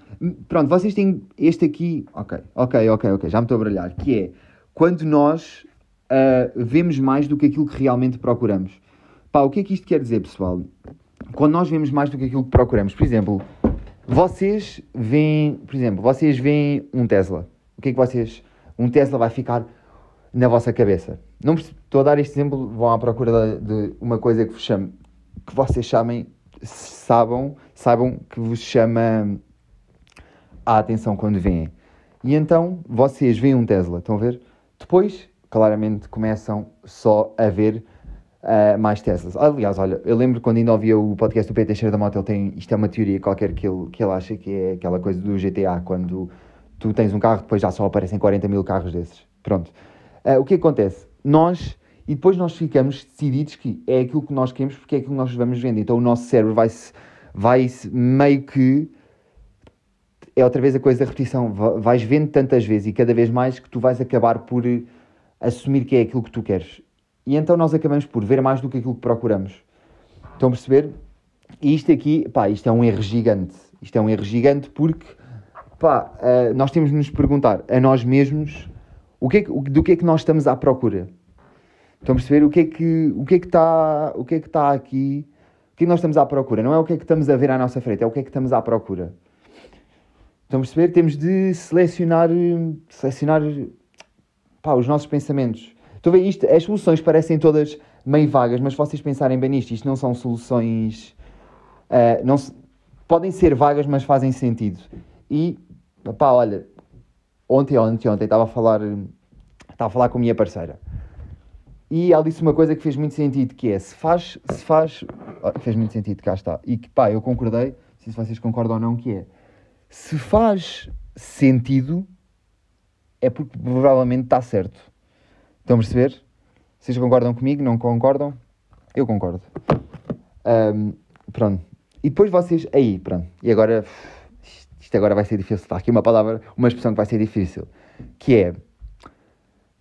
Pronto, vocês têm este aqui. Ok, ok, ok, ok, já me estou a brilhar. Que é quando nós uh, vemos mais do que aquilo que realmente procuramos. Pá, o que é que isto quer dizer, pessoal? Quando nós vemos mais do que aquilo que procuramos, por exemplo, vocês veem, por exemplo, vocês veem um Tesla. O que é que vocês. Um Tesla vai ficar na vossa cabeça. Não estou a dar este exemplo, vão à procura de, uma coisa que vos chame, que vocês chamem, saibam, saibam que vos chama a atenção quando veem. E então vocês veem um Tesla, estão a ver? Depois, claramente, começam só a ver uh, mais Teslas. Aliás, olha, eu lembro quando ainda ouvia o podcast do PT Cheiro da Moto, ele tem, isto é uma teoria qualquer que ele, que ele acha que é aquela coisa do GTA, quando tu tens um carro, depois já só aparecem 40 mil carros desses. Pronto. Uh, o que acontece? Nós, e depois nós ficamos decididos que é aquilo que nós queremos porque é aquilo que nós vamos vendo. Então o nosso cérebro vai-se vai -se meio que. É outra vez a coisa da repetição. Vais vendo tantas vezes e cada vez mais que tu vais acabar por uh, assumir que é aquilo que tu queres. E então nós acabamos por ver mais do que aquilo que procuramos. Estão a perceber? E isto aqui, pá, isto é um erro gigante. Isto é um erro gigante porque, pá, uh, nós temos de nos perguntar a nós mesmos o que é que, do que é que nós estamos à procura. Estão a perceber? O que é que o que é que está o que é que está aqui? O que é que nós estamos à procura? Não é o que é que estamos a ver à nossa frente, é o que é que estamos à procura. Estão a perceber? Temos de selecionar, selecionar pá, os nossos pensamentos. Estou a ver isto, as soluções parecem todas meio vagas, mas vocês pensarem bem nisto, isto não são soluções. Uh, não se, podem ser vagas, mas fazem sentido. E, pá, olha, ontem, ontem, ontem estava a falar, estava a falar com a minha parceira. E ela disse uma coisa que fez muito sentido, que é, se faz, se faz, fez muito sentido, cá está, e que pá, eu concordei, não sei se vocês concordam ou não, que é, se faz sentido, é porque provavelmente está certo. Estão a perceber? Vocês concordam comigo? Não concordam? Eu concordo. Um, pronto. E depois vocês. Aí, pronto. E agora. Isto agora vai ser difícil. Está aqui uma palavra, uma expressão que vai ser difícil. Que é.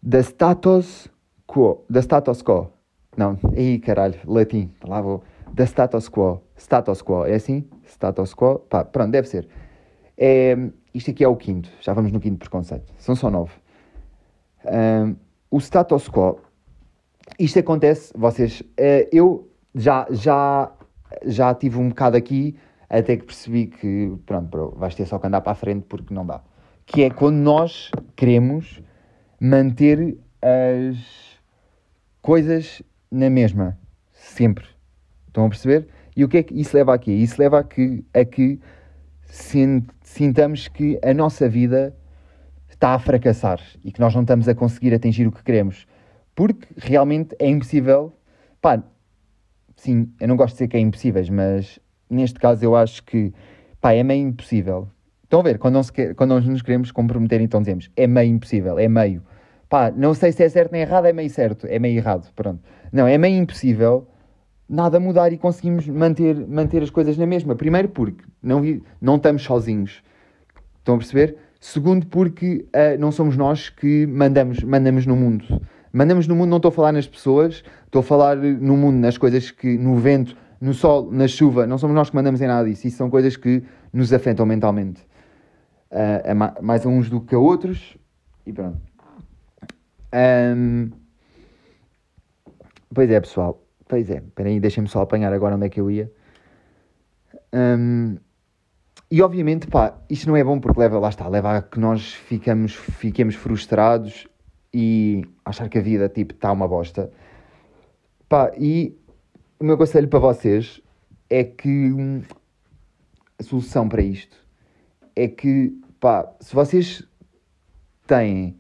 Da status quo. Da status quo. Não. Aí, caralho. Latim. Lá vou. Da status quo. Status quo. É assim? Status quo. Pá, pronto, deve ser. É, isto aqui é o quinto. Já vamos no quinto preconceito. São só nove. Um, o status quo isto acontece, vocês, uh, eu já, já, já tive um bocado aqui, até que percebi que, pronto, bro, vais ter só que andar para a frente porque não dá. Que é quando nós queremos manter as coisas na mesma, sempre. Estão a perceber? E o que é que isso leva a quê? Isso leva a que, a que sintamos que a nossa vida está a fracassar e que nós não estamos a conseguir atingir o que queremos. Porque realmente é impossível. Pá, sim, eu não gosto de dizer que é impossível, mas neste caso eu acho que pá, é meio impossível. Estão a ver? Quando, quer, quando nós nos queremos comprometer, então dizemos é meio impossível, é meio. Pá, não sei se é certo nem errado, é meio certo, é meio errado. Pronto. Não, é meio impossível nada mudar e conseguimos manter, manter as coisas na mesma. Primeiro, porque não, não estamos sozinhos. Estão a perceber? Segundo, porque uh, não somos nós que mandamos, mandamos no mundo. Mandamos no mundo, não estou a falar nas pessoas, estou a falar no mundo, nas coisas que, no vento, no sol, na chuva, não somos nós que mandamos em nada disso. Isso são coisas que nos afetam mentalmente. Uh, mais a uns do que a outros. E pronto. Um, pois é, pessoal. Pois é. Espera aí, deixem-me só apanhar agora onde é que eu ia. Um, e obviamente, pá, isto não é bom porque leva, lá está, leva a que nós ficamos, fiquemos frustrados e achar que a vida tipo está uma bosta. Pá, e o meu conselho para vocês é que hum, a solução para isto é que, pá, se vocês têm,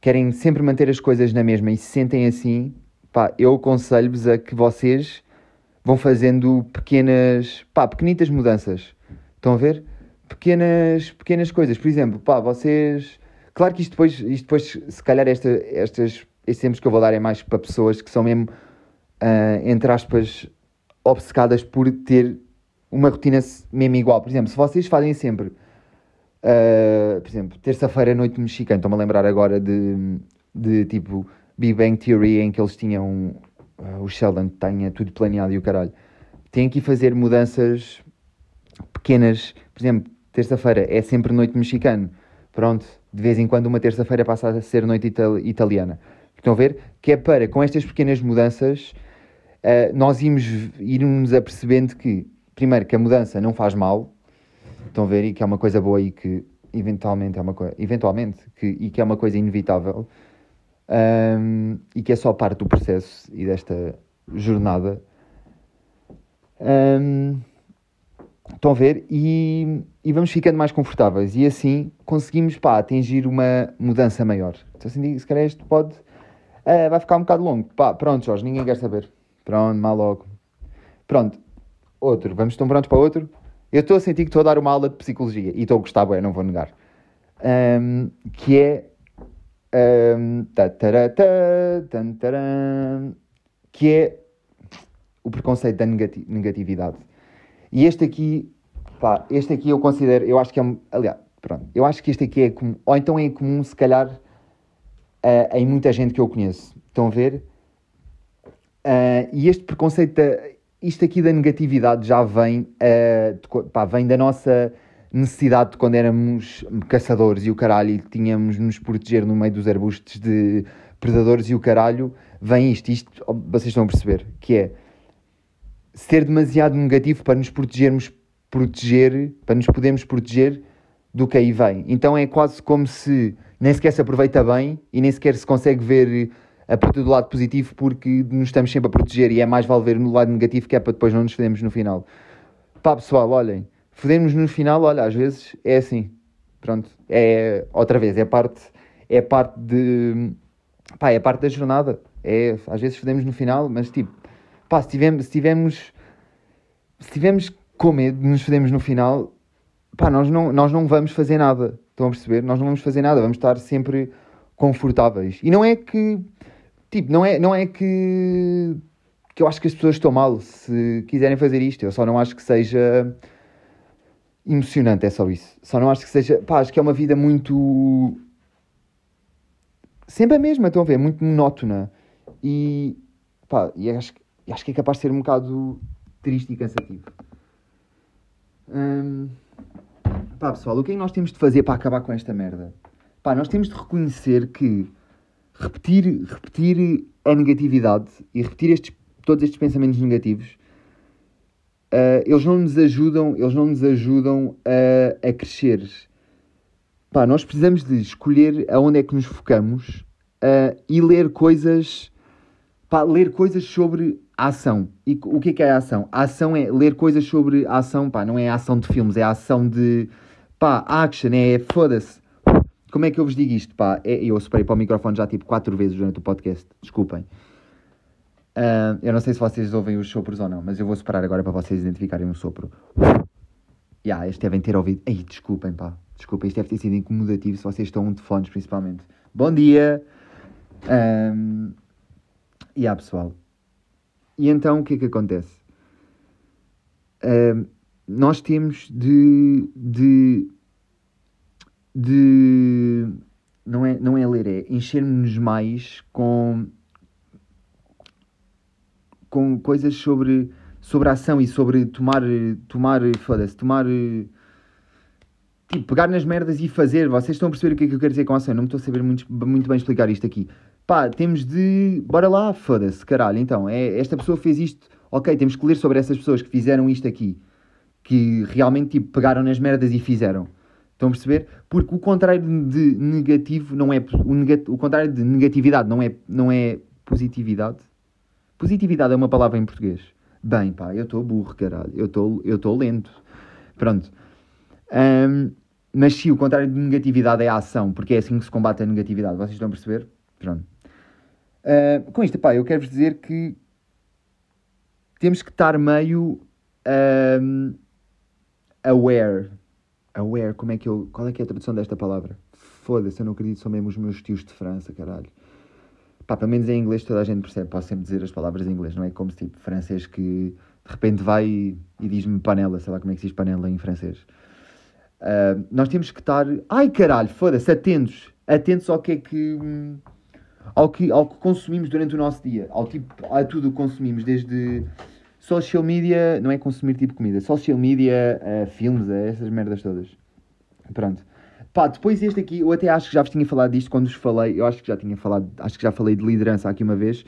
querem sempre manter as coisas na mesma e se sentem assim, pá, eu aconselho-vos a que vocês vão fazendo pequenas, pá, pequenitas mudanças. Estão a ver? Pequenas, pequenas coisas. Por exemplo, pá, vocês Claro que isto depois, isto depois se calhar esta, estas, estes tempos que eu vou dar é mais para pessoas que são mesmo, uh, entre aspas, obcecadas por ter uma rotina mesmo igual. Por exemplo, se vocês fazem sempre, uh, por exemplo, terça-feira noite mexicana, estou-me a lembrar agora de, de tipo Big Bang Theory, em que eles tinham, uh, o Sheldon tinha tudo planeado e o caralho. Têm que fazer mudanças pequenas. Por exemplo, terça-feira é sempre noite mexicana. Pronto, de vez em quando uma terça-feira passa a ser noite italiana. Estão a ver? Que é para, com estas pequenas mudanças, uh, nós irmos, irmos apercebendo que, primeiro, que a mudança não faz mal, estão a ver? E que é uma coisa boa e que eventualmente é uma coisa, eventualmente, que, e que é uma coisa inevitável, um, e que é só parte do processo e desta jornada. Um, Estão a ver? E, e vamos ficando mais confortáveis. E assim conseguimos pá, atingir uma mudança maior. Então, assim, se calhar isto pode. Uh, vai ficar um bocado longo. Pá, pronto, Jorge, ninguém quer saber. Pronto, mal logo. Pronto, outro. Vamos, estão prontos para outro? Eu estou a sentir que estou a dar uma aula de psicologia e estou a gostar, bem, não vou negar. Um, que é. Um, que é o preconceito da negatividade. E este aqui, pá, este aqui eu considero, eu acho que é, aliás, pronto, eu acho que este aqui é comum, ou então é comum, se calhar, uh, em muita gente que eu conheço. Estão a ver? Uh, e este preconceito, da, isto aqui da negatividade já vem, uh, de, pá, vem da nossa necessidade de quando éramos caçadores e o caralho e tínhamos de nos proteger no meio dos arbustos de predadores e o caralho, vem isto, isto vocês estão a perceber, que é ser demasiado negativo para nos protegermos, proteger, para nos podermos proteger do que aí vem. Então é quase como se nem sequer se aproveita bem e nem sequer se consegue ver a partir do lado positivo porque nos estamos sempre a proteger e é mais vale ver no lado negativo que é para depois não nos fodemos no final. Pá, pessoal, olhem, fodemos no final, olha, às vezes é assim. Pronto, é outra vez, é parte, é parte de. Pá, é parte da jornada. É, às vezes fodemos no final, mas tipo, pá, se tivemos, se tivemos, se tivemos com medo de nos fodemos no final, pá, nós não, nós não vamos fazer nada. Estão a perceber? Nós não vamos fazer nada, vamos estar sempre confortáveis. E não é que Tipo, não é, não é que, que eu acho que as pessoas estão mal se quiserem fazer isto. Eu só não acho que seja emocionante, é só isso. Só não acho que seja. Pá, acho que é uma vida muito. Sempre a mesma, estão a ver? Muito monótona. E. Pá, e acho, acho que é capaz de ser um bocado triste e cansativo. Hum, pá, pessoal, o que é que nós temos de fazer para acabar com esta merda? Pá, nós temos de reconhecer que repetir, repetir a negatividade e repetir estes, todos estes pensamentos negativos, uh, eles não nos ajudam, eles não nos ajudam a, a crescer. Pá, nós precisamos de escolher aonde é que nos focamos uh, e ler coisas, pá, ler coisas sobre a ação. E o que é que é a ação? A ação é ler coisas sobre a ação, pá, não é a ação de filmes, é a ação de, pá, action, é foda-se como é que eu vos digo isto? Pá, é, eu superei para o microfone já tipo quatro vezes durante o podcast. Desculpem. Uh, eu não sei se vocês ouvem os sopros ou não, mas eu vou separar agora para vocês identificarem um sopro. Yeah, este devem ter ouvido. Ei, desculpem, pá. Desculpem, isto deve ter sido incomodativo se vocês estão de fones, principalmente. Bom dia! Um, yeah, pessoal. E então, o que é que acontece? nós temos de, de de. Não é, não é ler, é encher-nos mais com. com coisas sobre, sobre ação e sobre tomar. tomar. foda-se, tomar. Tipo, pegar nas merdas e fazer. Vocês estão a perceber o que é que eu quero dizer com ação? Não me estou a saber muito, muito bem explicar isto aqui. Pá, temos de. Bora lá, foda-se, caralho. Então, é, esta pessoa fez isto. Ok, temos que ler sobre essas pessoas que fizeram isto aqui. Que realmente, tipo, pegaram nas merdas e fizeram. Estão a perceber? Porque o contrário de negativo não é. O, o contrário de negatividade não é, não é positividade. Positividade é uma palavra em português. Bem, pá, eu estou burro, caralho. Eu estou eu lento. Pronto. Um, mas sim, o contrário de negatividade é a ação, porque é assim que se combate a negatividade. Vocês estão a perceber? Pronto. Uh, com isto, pá, eu quero-vos dizer que temos que estar meio aware aware, como é que eu. Qual é que é a tradução desta palavra? Foda-se, eu não acredito, são mesmo os meus tios de França, caralho. Pá, pelo menos em inglês toda a gente percebe, posso sempre dizer as palavras em inglês, não é como se tipo francês que de repente vai e, e diz-me panela, sei lá como é que se diz panela em francês. Uh, nós temos que estar. Ai caralho, foda-se, atentos. Atentos ao que é que. Ao que, ao que consumimos durante o nosso dia, ao tipo, a tudo o que consumimos, desde social media, não é consumir tipo comida, social media, uh, filmes, uh, essas merdas todas. Pronto. Pá, depois este aqui, eu até acho que já vos tinha falado disto quando vos falei, eu acho que já tinha falado, acho que já falei de liderança aqui uma vez,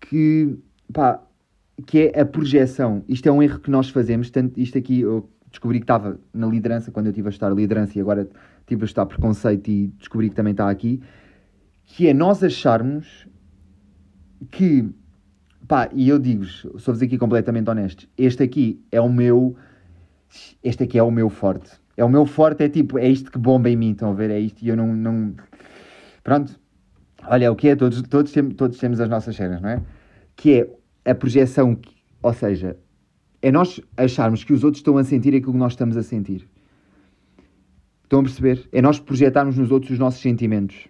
que, pá, que é a projeção. Isto é um erro que nós fazemos, tanto isto aqui eu descobri que estava na liderança, quando eu estive a estudar liderança e agora estive a estudar preconceito e descobri que também está aqui, que é nós acharmos que Pá, e eu digo-vos, sou-vos aqui completamente honesto, este aqui é o meu, este aqui é o meu forte. É o meu forte, é tipo, é isto que bomba em mim, estão a ver? É isto e eu não, não... Pronto, olha, o que é? Todos, todos, temos, todos temos as nossas cenas, não é? Que é a projeção, ou seja, é nós acharmos que os outros estão a sentir aquilo que nós estamos a sentir. Estão a perceber? É nós projetarmos nos outros os nossos sentimentos.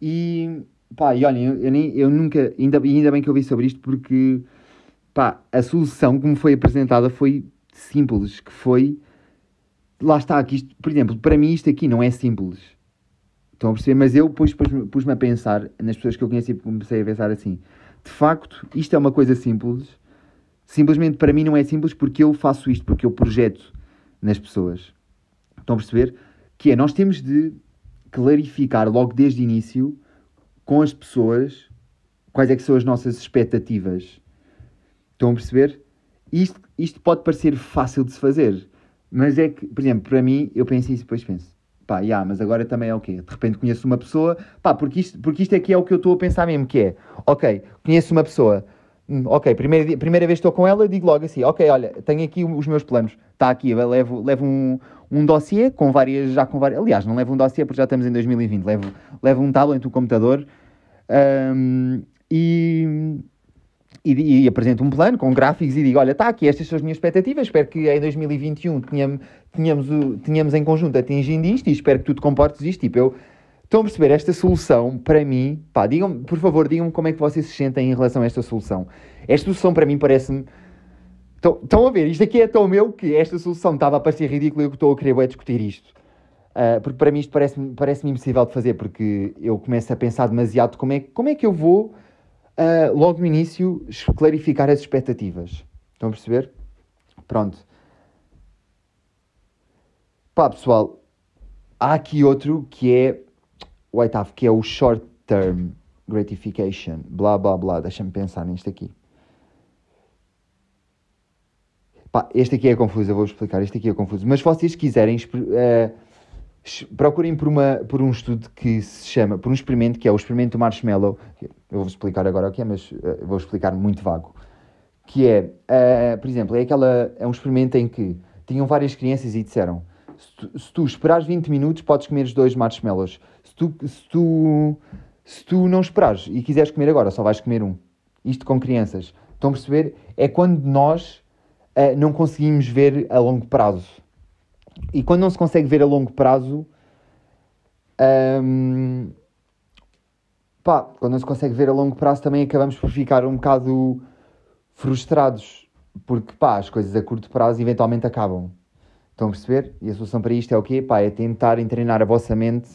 E Pá, e olhem, eu, eu, nem, eu nunca. Ainda, ainda bem que eu vi sobre isto porque. Pá, a solução me foi apresentada foi simples, que foi. Lá está, aqui isto, por exemplo, para mim isto aqui não é simples. Estão a perceber? Mas eu pus- pus- pus-me a pensar nas pessoas que eu conheci e comecei a pensar assim. De facto, isto é uma coisa simples. Simplesmente para mim não é simples porque eu faço isto, porque eu projeto nas pessoas. Estão a perceber? Que é, nós temos de clarificar logo desde o início com as pessoas quais é que são as nossas expectativas. Estão a perceber? Isto, isto pode parecer fácil de se fazer, mas é que, por exemplo, para mim, eu penso isso e depois penso, pá, yeah, mas agora também é o quê? De repente conheço uma pessoa, pá, porque isto, porque isto aqui é o que eu estou a pensar mesmo, que é, ok, conheço uma pessoa, hum, ok, primeira, primeira vez que estou com ela, digo logo assim, ok, olha, tenho aqui os meus planos, está aqui, eu levo, levo um, um dossiê com várias, já com várias, aliás, não levo um dossiê porque já estamos em 2020, levo, levo um tablet, um computador, hum, e, e, e apresento um plano com gráficos e digo, olha, está aqui, estas são as minhas expectativas, espero que em 2021 tenham- tenhamos, o- tenhamos em conjunto atingindo isto e espero que tu te comportes isto. Tipo, eu... Estão a perceber esta solução, para mim, pá, digam por favor, digam-me como é que vocês se sentem em relação a esta solução. Esta solução para mim parece-me... Estão, a ver, isto aqui é tão meu que esta solução estava a parecer ridícula e eu estou a querer bué discutir isto. Ah, porque para mim isto parece-me parece impossível de fazer, porque eu começo a pensar demasiado como é, como é que eu vou, ah, logo no início, clarificar as expectativas. Estão a perceber? Pronto. Pá, pessoal, há aqui outro que é o oitavo, que é o short term gratification. Blá, blá, blá. Deixa-me pensar nisto aqui. Pá, este aqui é confuso, eu vou explicar. Este aqui é confuso. Mas se vocês quiserem, es- procurem por, uma, por um estudo que se chama, por um experimento, que é o experimento marshmallow. Eu vou explicar agora o que é, mas eh, vou explicar muito vago. Que é, eh, por exemplo, é, aquela, é um experimento em que tinham várias crianças e disseram: se tu, se tu esperares 20 minutos, podes comer os dois marshmallows. Tu, se, tu, se tu não esperares e quiseres comer agora, só vais comer um. Isto com crianças. Estão a perceber? É quando nós eh, não conseguimos ver a longo prazo. E quando não se consegue ver a longo prazo, ahm, pá, quando não se consegue ver a longo prazo, também acabamos por ficar um bocado frustrados. Porque, pá, as coisas a curto prazo eventualmente acabam. Estão a perceber? E a solução para isto é o quê? Pá, é tentarem treinar a vossa mente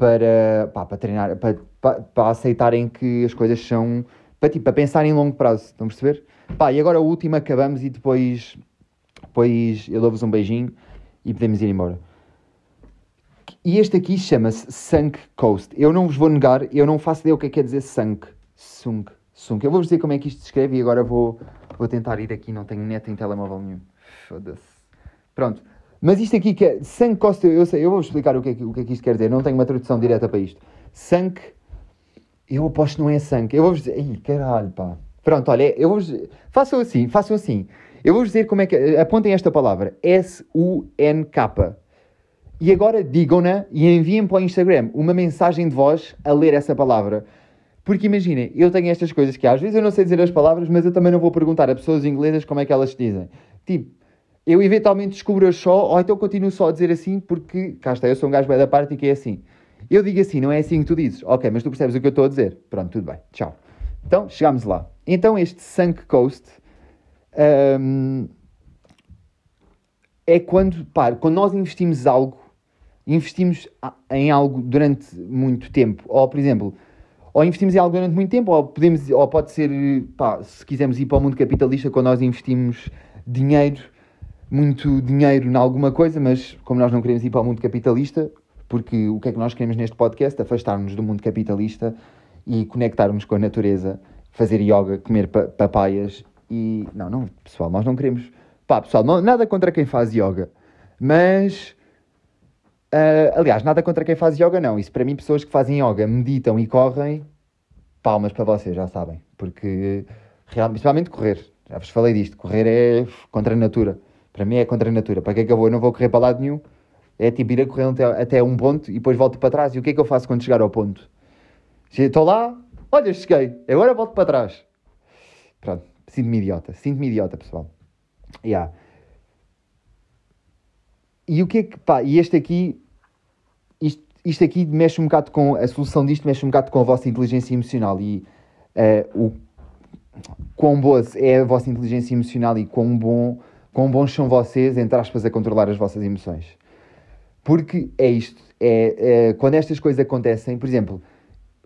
para, pá, para treinar, para, para, para aceitarem que as coisas são, para, tipo, para pensar em longo prazo. Estão a perceber? Pá, e agora o último acabamos e depois, depois eu dou-vos um beijinho e podemos ir embora. E este aqui chama-se Sunk Coast. Eu não vos vou negar, eu não faço ideia o que é que quer dizer sunk. Sunk. Sunk. Eu vou-vos dizer como é que isto se escreve e agora vou, vou tentar ir aqui. Não tenho net em telemóvel nenhum. Foda-se. Pronto. Mas isto aqui que é Coast, eu sei, eu vou explicar o que, é o que é que isto quer dizer. Não tenho uma tradução direta para isto. Sunk, eu aposto que não é sunk. Eu vou-vos dizer, Ih, caralho, pá. Pronto, olha, eu vou façam assim, façam assim. Eu vou-vos dizer como é que, apontem esta palavra, S-U-N-K. E agora digam-na e enviem para o Instagram uma mensagem de voz a ler essa palavra. Porque imaginem, eu tenho estas coisas que às vezes eu não sei dizer as palavras, mas eu também não vou perguntar a pessoas inglesas como é que elas se dizem. Tipo, eu eventualmente descubro só, ou então continuo só a dizer assim, porque, cá está, eu sou um gajo bem da parte e que é assim. Eu digo assim, não é assim que tu dizes. Ok, mas tu percebes o que eu estou a dizer. Pronto, tudo bem, tchau. Então, chegámos lá. Então, este Sunk Coast hum, é quando, pá, quando nós investimos algo, investimos em algo durante muito tempo. Ou, por exemplo, ou investimos em algo durante muito tempo, ou, podemos, ou pode ser, pá, se quisermos ir para o mundo capitalista, quando nós investimos dinheiro, muito dinheiro em alguma coisa, mas como nós não queremos ir para o mundo capitalista, porque o que é que nós queremos neste podcast? Afastar-nos do mundo capitalista e conectarmos com a natureza, fazer yoga, comer pa- papaias e... Não, não, pessoal, nós não queremos... Pá, pessoal, não- nada contra quem faz yoga, mas... ah, aliás, nada contra quem faz yoga, não. Isso para mim, pessoas que fazem yoga, meditam e correm, palmas para vocês, já sabem. Porque, realmente, principalmente correr. Já vos falei disto. Correr é contra a natura. Para mim é contra a natura. Para que é que eu vou? Eu não vou correr para lado nenhum. É tipo ir a correr até, até um ponto e depois volto para trás. E o que é que eu faço quando chegar ao ponto? Estou lá, olha, cheguei. Agora volto para trás. Pronto, sinto-me idiota. Sinto-me idiota, pessoal. Yeah. E o que é que, pá, e este aqui, isto, isto aqui mexe um bocado com, a solução disto mexe um bocado com a vossa inteligência emocional e eh, o quão boa é a vossa inteligência emocional e quão, bom, quão bons são vocês, entre aspas, a controlar as vossas emoções. Porque é isto. É, é, quando estas coisas acontecem, por exemplo,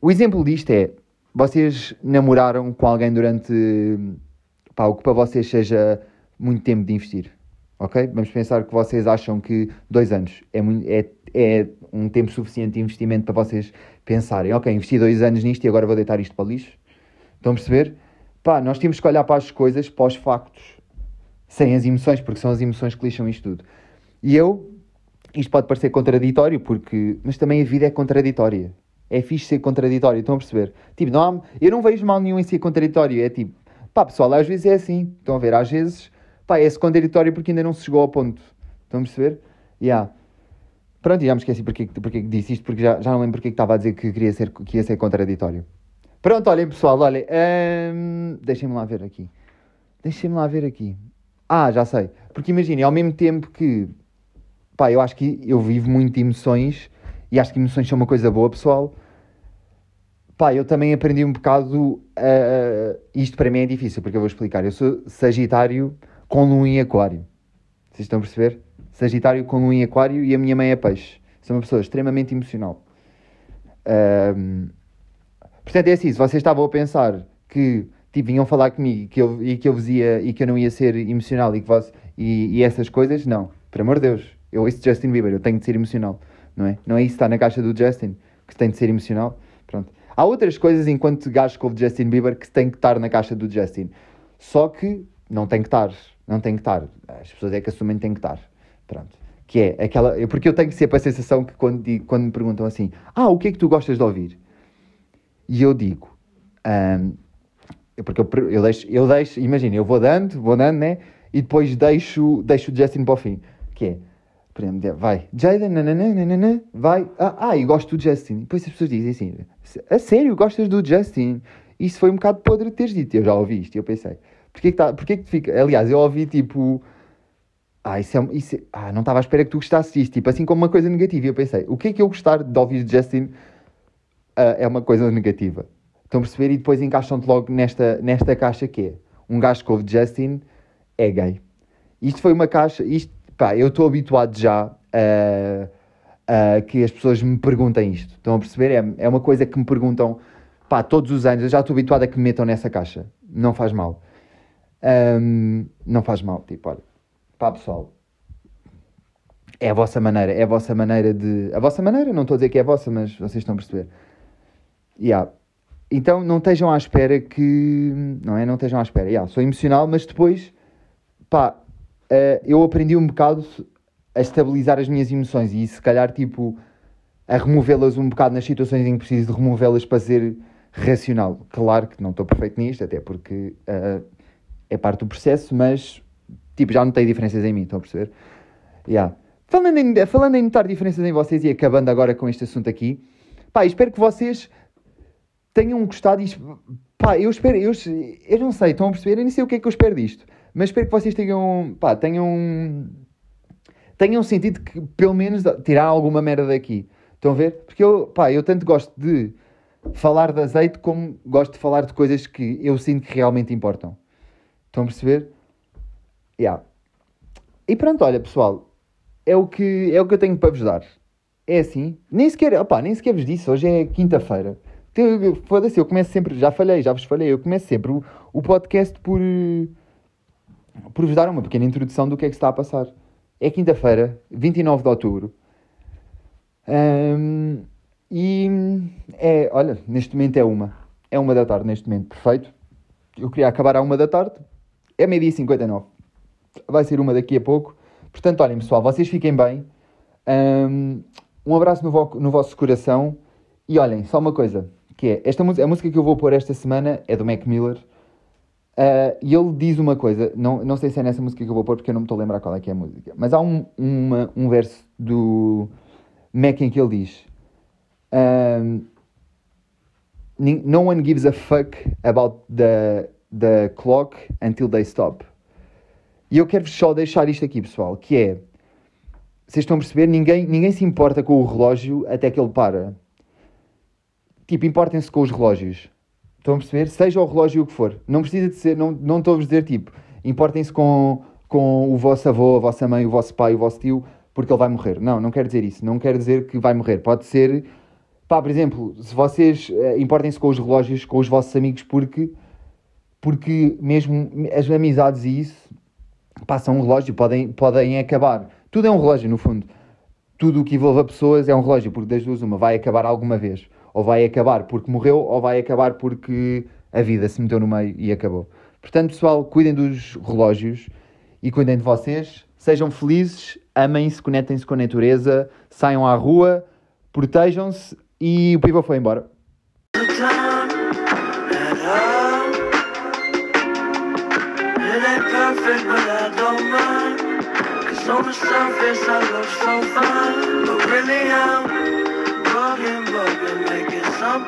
o exemplo disto é: vocês namoraram com alguém durante pá, o que para vocês seja muito tempo de investir. Ok? Vamos pensar que vocês acham que dois anos é, é, é um tempo suficiente de investimento para vocês pensarem: ok, investi dois anos nisto e agora vou deitar isto para o lixo. Estão a perceber? Pá, nós temos que olhar para as coisas, para os factos, sem as emoções, porque são as emoções que lixam isto tudo. E eu, isto pode parecer contraditório, porque, mas também a vida é contraditória. É fixe ser contraditório, estão a perceber? Tipo, não há, eu não vejo mal nenhum em ser contraditório. É tipo, pá, pessoal, às vezes é assim. Estão a ver? Às vezes, pá, é contraditório porque ainda não se chegou ao ponto. Estão a perceber? Yeah. Pronto, já me esqueci porque, porque disse isto, porque já, já não lembro porque estava a dizer que, queria ser, que ia ser contraditório. Pronto, olhem pessoal, olhem. Hum, Deixem-me lá ver aqui. Deixem-me lá ver aqui. Ah, já sei. Porque imaginem, ao mesmo tempo que. Pá, eu acho que eu vivo muito emoções e acho que emoções são uma coisa boa, pessoal. Pá, eu também aprendi um bocado. Uh, isto para mim é difícil, porque eu vou explicar. Eu sou Sagitário com lua em Aquário. Vocês estão a perceber? Sagitário com lua em Aquário e a minha mãe é Peixe. Sou uma pessoa extremamente emocional. Um, Portanto, é assim, se vocês estavam a pensar que tipo, vinham falar comigo que eu, e que eu vos ia, e que eu não ia ser emocional e, que vos, e, e essas coisas, não. Por amor de Deus, eu ouço Justin Bieber, eu tenho de ser emocional, não é? Não é isso que está na caixa do Justin, que tem de ser emocional. Pronto. Há outras coisas enquanto gajo com o Justin Bieber que tem que estar na caixa do Justin. Só que não tem que estar. Não tem que estar. As pessoas é que assumem que tem que estar. Pronto. Que é aquela. Porque eu tenho sempre a sensação que quando, quando me perguntam assim: Ah, o que é que tu gostas de ouvir? E eu digo, um, porque eu, eu, deixo, eu deixo, imagina, eu vou dando, vou dando, né? E depois deixo, deixo o Justin para o fim. Que é, por exemplo, vai, Jaden, nananana, vai, ah, ah, e gosto do Justin. Depois as pessoas dizem assim, a sério, gostas do Justin? Isso foi um bocado podre teres dito. Eu já ouvi isto e eu pensei, porquê que, tá, porquê que fica? Aliás, eu ouvi tipo, ah, isso é, isso é, ah, não estava à espera que tu gostasses disto, tipo assim como uma coisa negativa. E eu pensei, o que é que eu gostar de ouvir Justin uh, é uma coisa negativa. Estão a perceber? E depois encaixam-te logo nesta, nesta caixa que é um gajo que ouve Justin é gay. Isto foi uma caixa, isto, pá, eu estou habituado já a, a, que as pessoas me perguntem isto. Estão a perceber? É, é uma coisa que me perguntam, pá, todos os anos, eu já estou habituado a que me metam nessa caixa. Não faz mal. Um, não faz mal, tipo, olha, pá, pessoal, é a vossa maneira, é a vossa maneira de. A vossa maneira, não estou a dizer que é a vossa, mas vocês estão a perceber. Yeah. Então não estejam à espera que. Não é? Não estejam à espera. Yeah, sou emocional, mas depois. Pá, uh, eu aprendi um bocado a estabilizar as minhas emoções e se calhar tipo a removê-las um bocado nas situações em que preciso de removê-las para ser racional. Claro que não estou perfeito nisto, até porque uh, é parte do processo, mas tipo, já notei diferenças em mim, estão a perceber? Yeah. Falando, em, falando em notar diferenças em vocês e acabando agora com este assunto aqui, pá, espero que vocês tenham gostado disto. Pá, eu espero, eu, eu não sei, estão a perceber? Eu nem sei o que é que eu espero disto, mas espero que vocês tenham, pá, tenham, tenham sentido que pelo menos tirar alguma merda daqui. Estão a ver? Porque eu, pá, eu tanto gosto de falar de azeite como gosto de falar de coisas que eu sinto que realmente importam. Estão a perceber? Yeah. E pronto, olha pessoal, é o que, é o que eu tenho para vos dar. É assim, nem sequer, opá, nem sequer vos disse, hoje é quinta-feira. Foda-se, eu começo sempre, já falhei, já vos falei, eu começo sempre o, o podcast por, por vos dar uma pequena introdução do que é que está a passar. É quinta-feira, 29 de outubro. Um, e é, olha, neste momento é uma. É uma da tarde neste momento, perfeito. Eu queria acabar à uma da tarde. É meio-dia 59. Vai ser uma daqui a pouco. Portanto, olhem pessoal, vocês fiquem bem. Um, um abraço no, vo no vosso coração. E olhem, só uma coisa que é, esta música, a música que eu vou pôr esta semana é do Mac Miller, uh, e ele diz uma coisa, não, não sei se é nessa música que eu vou pôr, porque eu não me estou a lembrar qual é que é a música, mas há um, uma, um verso do Mac em que ele diz um, No one gives a fuck about the, the clock until they stop. E eu quero-vos só deixar isto aqui, pessoal, que é, vocês estão a perceber, ninguém, ninguém se importa com o relógio até que ele para. Tipo, importem-se com os relógios. Estão a perceber? Seja o relógio o que for. Não precisa de ser, não, não estou a dizer tipo, importem-se com, com o vosso avô, a vossa mãe, o vosso pai, o vosso tio. porque ele vai morrer. Não, não quer dizer isso. Não quer dizer que vai morrer. Pode ser, pá, por exemplo, se vocês eh, importem-se com os relógios, com os vossos amigos, porque, porque mesmo as amizades e isso passam um relógio, podem, podem acabar. Tudo é um relógio, no fundo. Tudo o que envolva pessoas é um relógio, porque das duas uma vai acabar alguma vez. Ou vai acabar porque morreu, ou vai acabar porque a vida se meteu no meio e acabou. Portanto, pessoal, cuidem dos relógios e cuidem de vocês. Sejam felizes, amem-se, conectem-se com a natureza, saiam à rua, protejam-se e o Pipa foi embora. on the surface I look so fine. But really I'm looking, looking, making something.